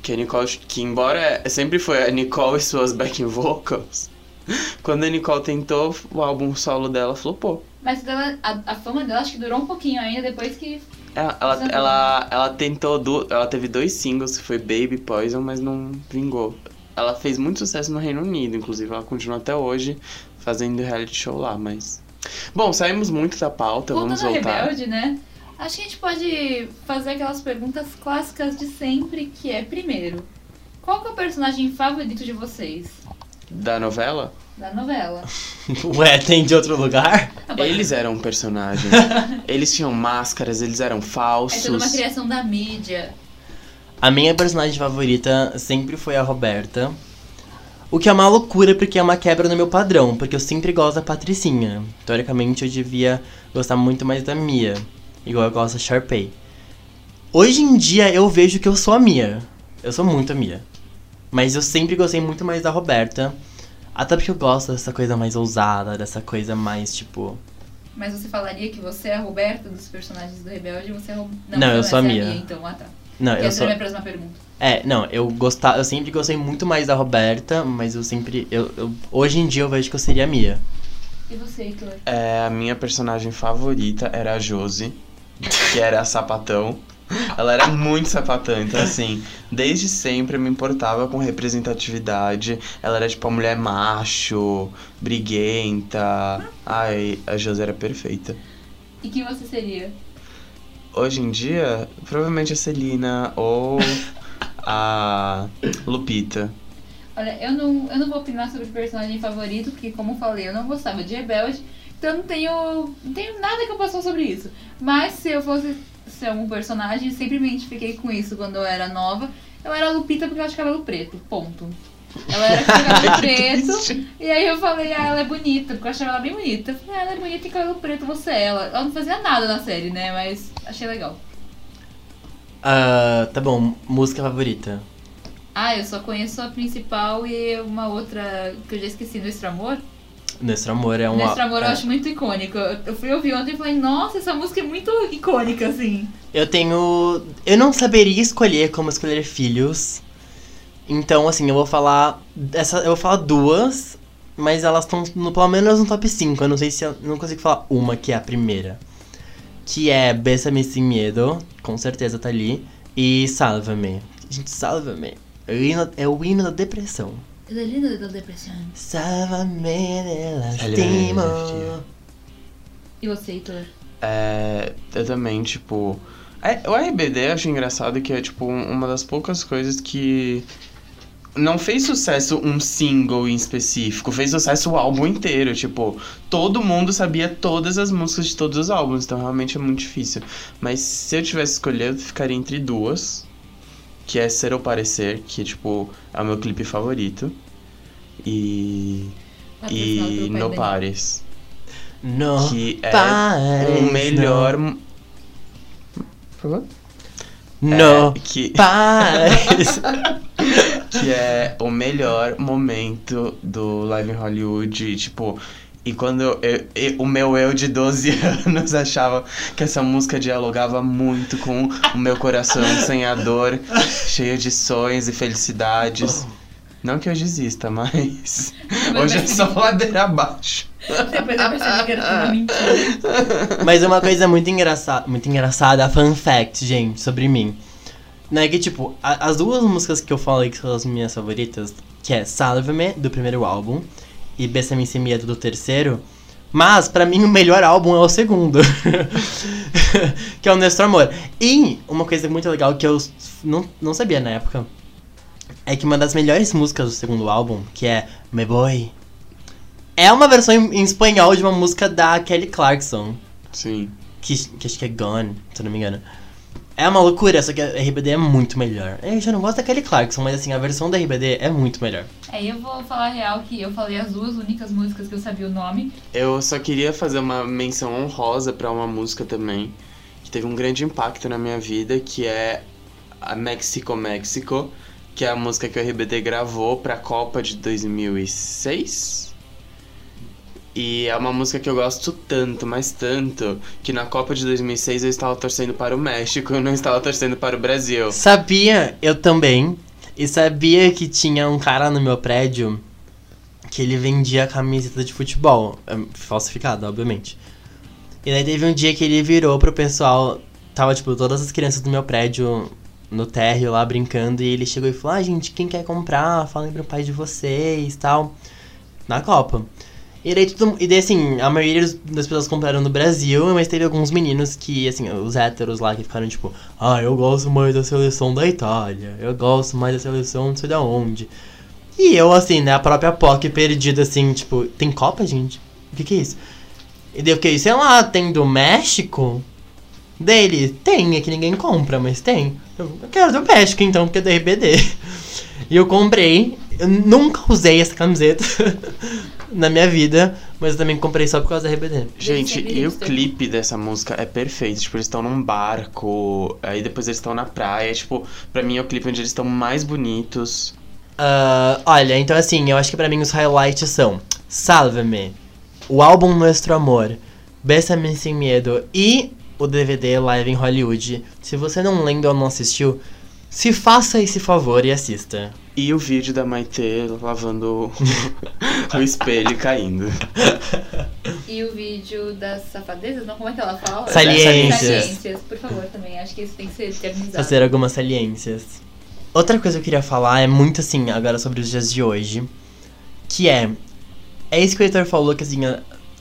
Que a Nicole, que embora é- sempre foi a Nicole e suas backing vocals, [laughs] quando a Nicole tentou o álbum solo dela, flopou. Mas ela, a, a fama dela acho que durou um pouquinho ainda depois que. Ela, ela, é ela, ela tentou, du- ela teve dois singles, que foi Baby Poison, mas não vingou. Ela fez muito sucesso no Reino Unido, inclusive ela continua até hoje fazendo reality show lá, mas... Bom, saímos muito da pauta, vamos voltar. Rebelde, né? Acho que a gente pode fazer aquelas perguntas clássicas de sempre, que é, primeiro, qual que é o personagem favorito de vocês Da novela? da novela? [laughs] Ué, tem de outro lugar? Pode- Eles eram personagens. [laughs] eles tinham máscaras, eles eram É toda falsos. uma criação da mídia. A minha personagem favorita sempre foi a Roberta. O que é uma loucura, porque é uma quebra no meu padrão, porque eu sempre gosto da Patricinha. Teoricamente, eu devia gostar muito mais da Mia, igual eu gosto da Sharpay. Hoje em dia, eu vejo que eu sou a Mia. Eu sou muito a Mia. Mas eu sempre gostei muito mais da Roberta. Até porque eu gosto dessa coisa mais ousada, dessa coisa mais, tipo... Mas você falaria que você é a Roberta dos personagens do Rebelde e você é a Ro... Não, eu sou a é Mia. então, ah tá. Não, E eu essa sou... é a minha próxima pergunta. É, não, eu gostava, eu sempre gostei muito mais da Roberta, mas eu sempre, eu, eu- hoje em dia eu vejo que eu seria a Mia. E você, Heitor? É, a minha personagem favorita era a Josie, que era a sapatão. Ela era muito sapatão, então assim, desde sempre eu me importava com representatividade. Ela era tipo a mulher macho, briguenta. Ai, a Josie era perfeita. E quem você seria? Hoje em dia, provavelmente a Celina ou a Lupita. Olha, eu não, eu não vou opinar sobre o personagem favorito, porque como eu falei, eu não gostava de Rebelde, então não tenho, não tenho nada que eu possa falar sobre isso. Mas se eu fosse ser um personagem, sempre me identifiquei com isso quando eu era nova. Eu era Lupita porque eu acho cabelo preto, ponto. Ela era com cabelo [laughs] preto, e aí eu falei, ah, ela é bonita, porque eu achava ela bem bonita. Eu falei, ah, ela é bonita e cabelo preto, você é ela. Ela não fazia nada na série, né, mas achei legal. Ah, tá bom, música favorita. Ah, eu só conheço a principal e uma outra que eu já esqueci, Nuestro Amor. Nuestro Amor é um... Nuestro Amor eu é. acho muito icônico. Eu eu fui ouvir ontem e falei, nossa, essa música é muito icônica, assim. Eu tenho... Eu não saberia escolher como escolher filhos. Então, assim, eu vou falar... Essa, eu vou falar duas, mas elas estão pelo menos no top 5. Eu não sei se... Eu não consigo falar uma, que é a primeira. Que é Bésame Sem Medo, com certeza tá ali. E Salva-me. Gente, Salva-me. É o hino- É o hino da depressão. É da linda da depressão. Salva-me de Salva-me. lastimo. E você, Heitor? É, eu também, tipo. é, o RBD eu acho engraçado que é, tipo, um- uma das poucas coisas que. Não fez sucesso um single em específico, fez sucesso o álbum inteiro. Tipo, todo mundo sabia todas as músicas de todos os álbuns, então realmente é muito difícil. Mas se eu tivesse escolhido, eu ficaria entre duas. Que é Ser ou Parecer, que, tipo, é o meu clipe favorito. E. Patrocinado E No. Pares. No Que é pares, o melhor. Por favor? No É, que, pares. [laughs] que é o melhor momento do Live em Hollywood. Tipo, e quando eu, eu- eu- o meu eu de 12 [laughs] anos achava que essa música dialogava muito com o meu coração sonhador, cheio de sonhos e felicidades. Não que eu desista, mas hoje é só ladeira abaixo. Depois que era tudo uma mentira. Mas uma coisa muito engraçada, muito engraçada, fun fact, gente, sobre mim. Não é que, tipo, a- as duas músicas que eu falei que são as minhas favoritas, que é Salve-me, do primeiro álbum, e Bessa-me Sem Medo, do terceiro, mas, pra mim, o melhor álbum é o segundo, [laughs] que é o Nuestro Amor. E uma coisa muito legal que eu não, não sabia na época, é que uma das melhores músicas do segundo álbum, que é Me Boy, é uma versão em, em espanhol de uma música da Kelly Clarkson Sim. que, que acho que é Gone, se eu não me engano. É uma loucura, só que a RBD é muito melhor. Eu já não gosto da Kelly Clarkson, mas assim, a versão da RBD é muito melhor. Aí eu vou falar a real que eu falei as duas únicas músicas que eu sabia o nome. Eu só queria fazer uma menção honrosa pra uma música também, que teve um grande impacto na minha vida, que é a Mexico Mexico, que é a música que o RBD gravou pra Copa de 2006. E é uma música que eu gosto tanto, mas tanto, que na Copa de 2006 eu estava torcendo para o México, [laughs] eu não estava torcendo para o Brasil. Sabia, eu também. E sabia que tinha um cara no meu prédio que ele vendia camiseta de futebol. é, Falsificada, obviamente. E daí teve um dia que ele virou pro pessoal. Tava, tipo, todas as crianças do meu prédio no térreo lá brincando. E ele chegou e falou: Ah, gente, quem quer comprar? Falem pro pai de vocês tal. Na Copa. E daí, tudo, e daí, assim, a maioria das pessoas compraram no Brasil, mas teve alguns meninos que, assim, os héteros lá que ficaram tipo, ah, eu gosto mais da seleção da Itália, eu gosto mais da seleção não sei da onde. E eu, assim, né, a própria POC perdida, assim, tipo, tem Copa, gente? O que que é isso? E daí eu fiquei, sei lá, tem do México? Dele, tem, é que ninguém compra, mas tem. Eu, eu quero do México, então, porque é do RBD. E eu comprei, eu nunca usei essa camiseta [laughs] na minha vida, mas eu também comprei só por causa da RBD. Gente, e o clipe dessa música é perfeito. Tipo, eles estão num barco, aí depois eles estão na praia. Tipo, pra mim é o clipe onde eles estão mais bonitos. Ah, olha, então assim, eu acho que pra mim os highlights são Salve-me, o álbum Nuestro Amor, Bessa-me Sem Medo e o DVD Live em Hollywood. Se você não lembra ou não assistiu, se faça esse favor e assista. E o vídeo da Maitê lavando [laughs] o espelho e caindo. E o vídeo das safadezas, não, como é que ela fala? Saliências. Saliências, por favor, também. Acho que isso tem que ser eternizado. Fazer algumas saliências. Outra coisa que eu queria falar é muito assim, agora sobre os dias de hoje. Que é. É isso que o editor falou que assim,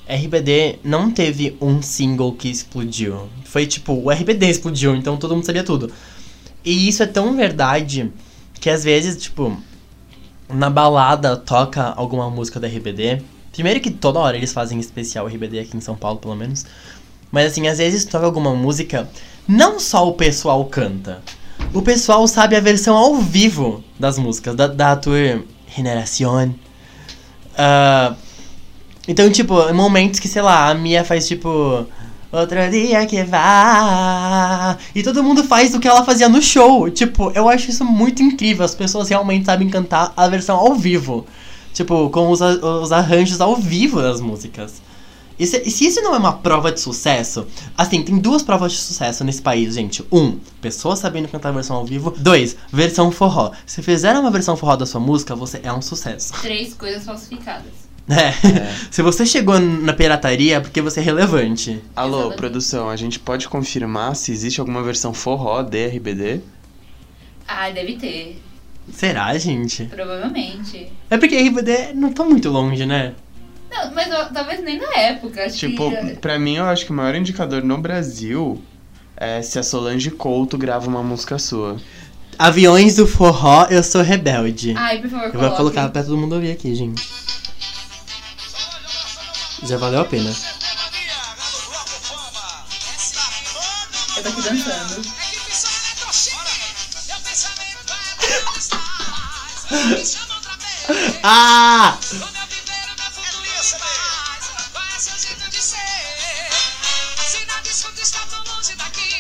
RBD não teve um single que explodiu. Foi tipo, o RBD explodiu, então todo mundo sabia tudo. E isso é tão verdade que às vezes, tipo, na balada toca alguma música da RBD. Primeiro que toda hora eles fazem especial RBD aqui em São Paulo, pelo menos. Mas assim, às vezes toca alguma música, não só o pessoal canta. O pessoal sabe a versão ao vivo das músicas, da, da tour Generación. Ah, então, tipo, momentos que, sei lá, a Mia faz tipo. Outro dia que vai. E todo mundo faz o que ela fazia no show. Tipo, eu acho isso muito incrível. As pessoas realmente sabem cantar a versão ao vivo. Tipo, com os, os arranjos ao vivo das músicas. E se, e se isso não é uma prova de sucesso, assim, tem duas provas de sucesso nesse país, gente. Um, pessoas sabendo cantar a versão ao vivo. Dois, versão forró. Se fizer uma versão forró da sua música, você é um sucesso. Três coisas falsificadas. [laughs] É. Se você chegou na pirataria, é porque você é relevante. Alô, Exatamente. produção, a gente pode confirmar se existe alguma versão forró de RBD? Ah, deve ter. Será, gente? Provavelmente. É porque RBD não tá muito longe, né? Não, mas ó, talvez nem na época. Acho Tipo, que. pra mim eu acho que o maior indicador no Brasil é se a Solange Couto grava uma música sua. Aviões do forró, eu sou rebelde. Ai, por favor, eu vou coloque. colocar pra todo mundo ouvir aqui, gente. Já valeu a pena. Eu tô aqui dançando. [laughs] Ah!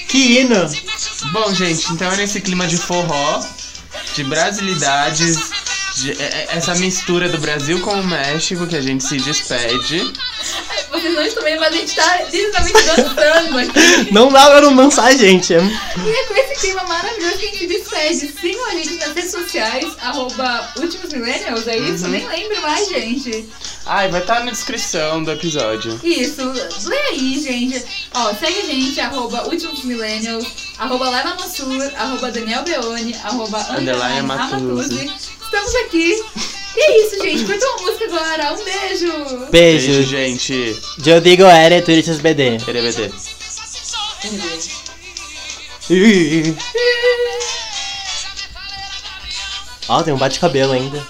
Que hino! Bom, gente, então é nesse clima de forró, de brasilidades, de- é- é- essa mistura do Brasil com o México que a gente se despede. Vocês não estão vendo, mas a gente tá literalmente dançando aqui. Não dá pra não dançar, gente. E é com esse clima maravilhoso que a gente se despede. Sigam a gente nas redes sociais, arroba Últimos Millennials, é isso? Uhum. Nem lembro mais, gente. Ai, vai estar na descrição do episódio. Isso, lê aí, gente. Ó, segue a gente, arroba Últimos Millennials, arroba Leva Mansur, arroba Daniel Beone, arroba Underline underline Amatuzzi. Amatuzzi. Estamos aqui. E é isso, gente. Curtam a música agora. Um beijo. Beijo, Beijo. gente. Eu digo era turistas BD. LGBT. Ó, tem um bate-cabelo ainda.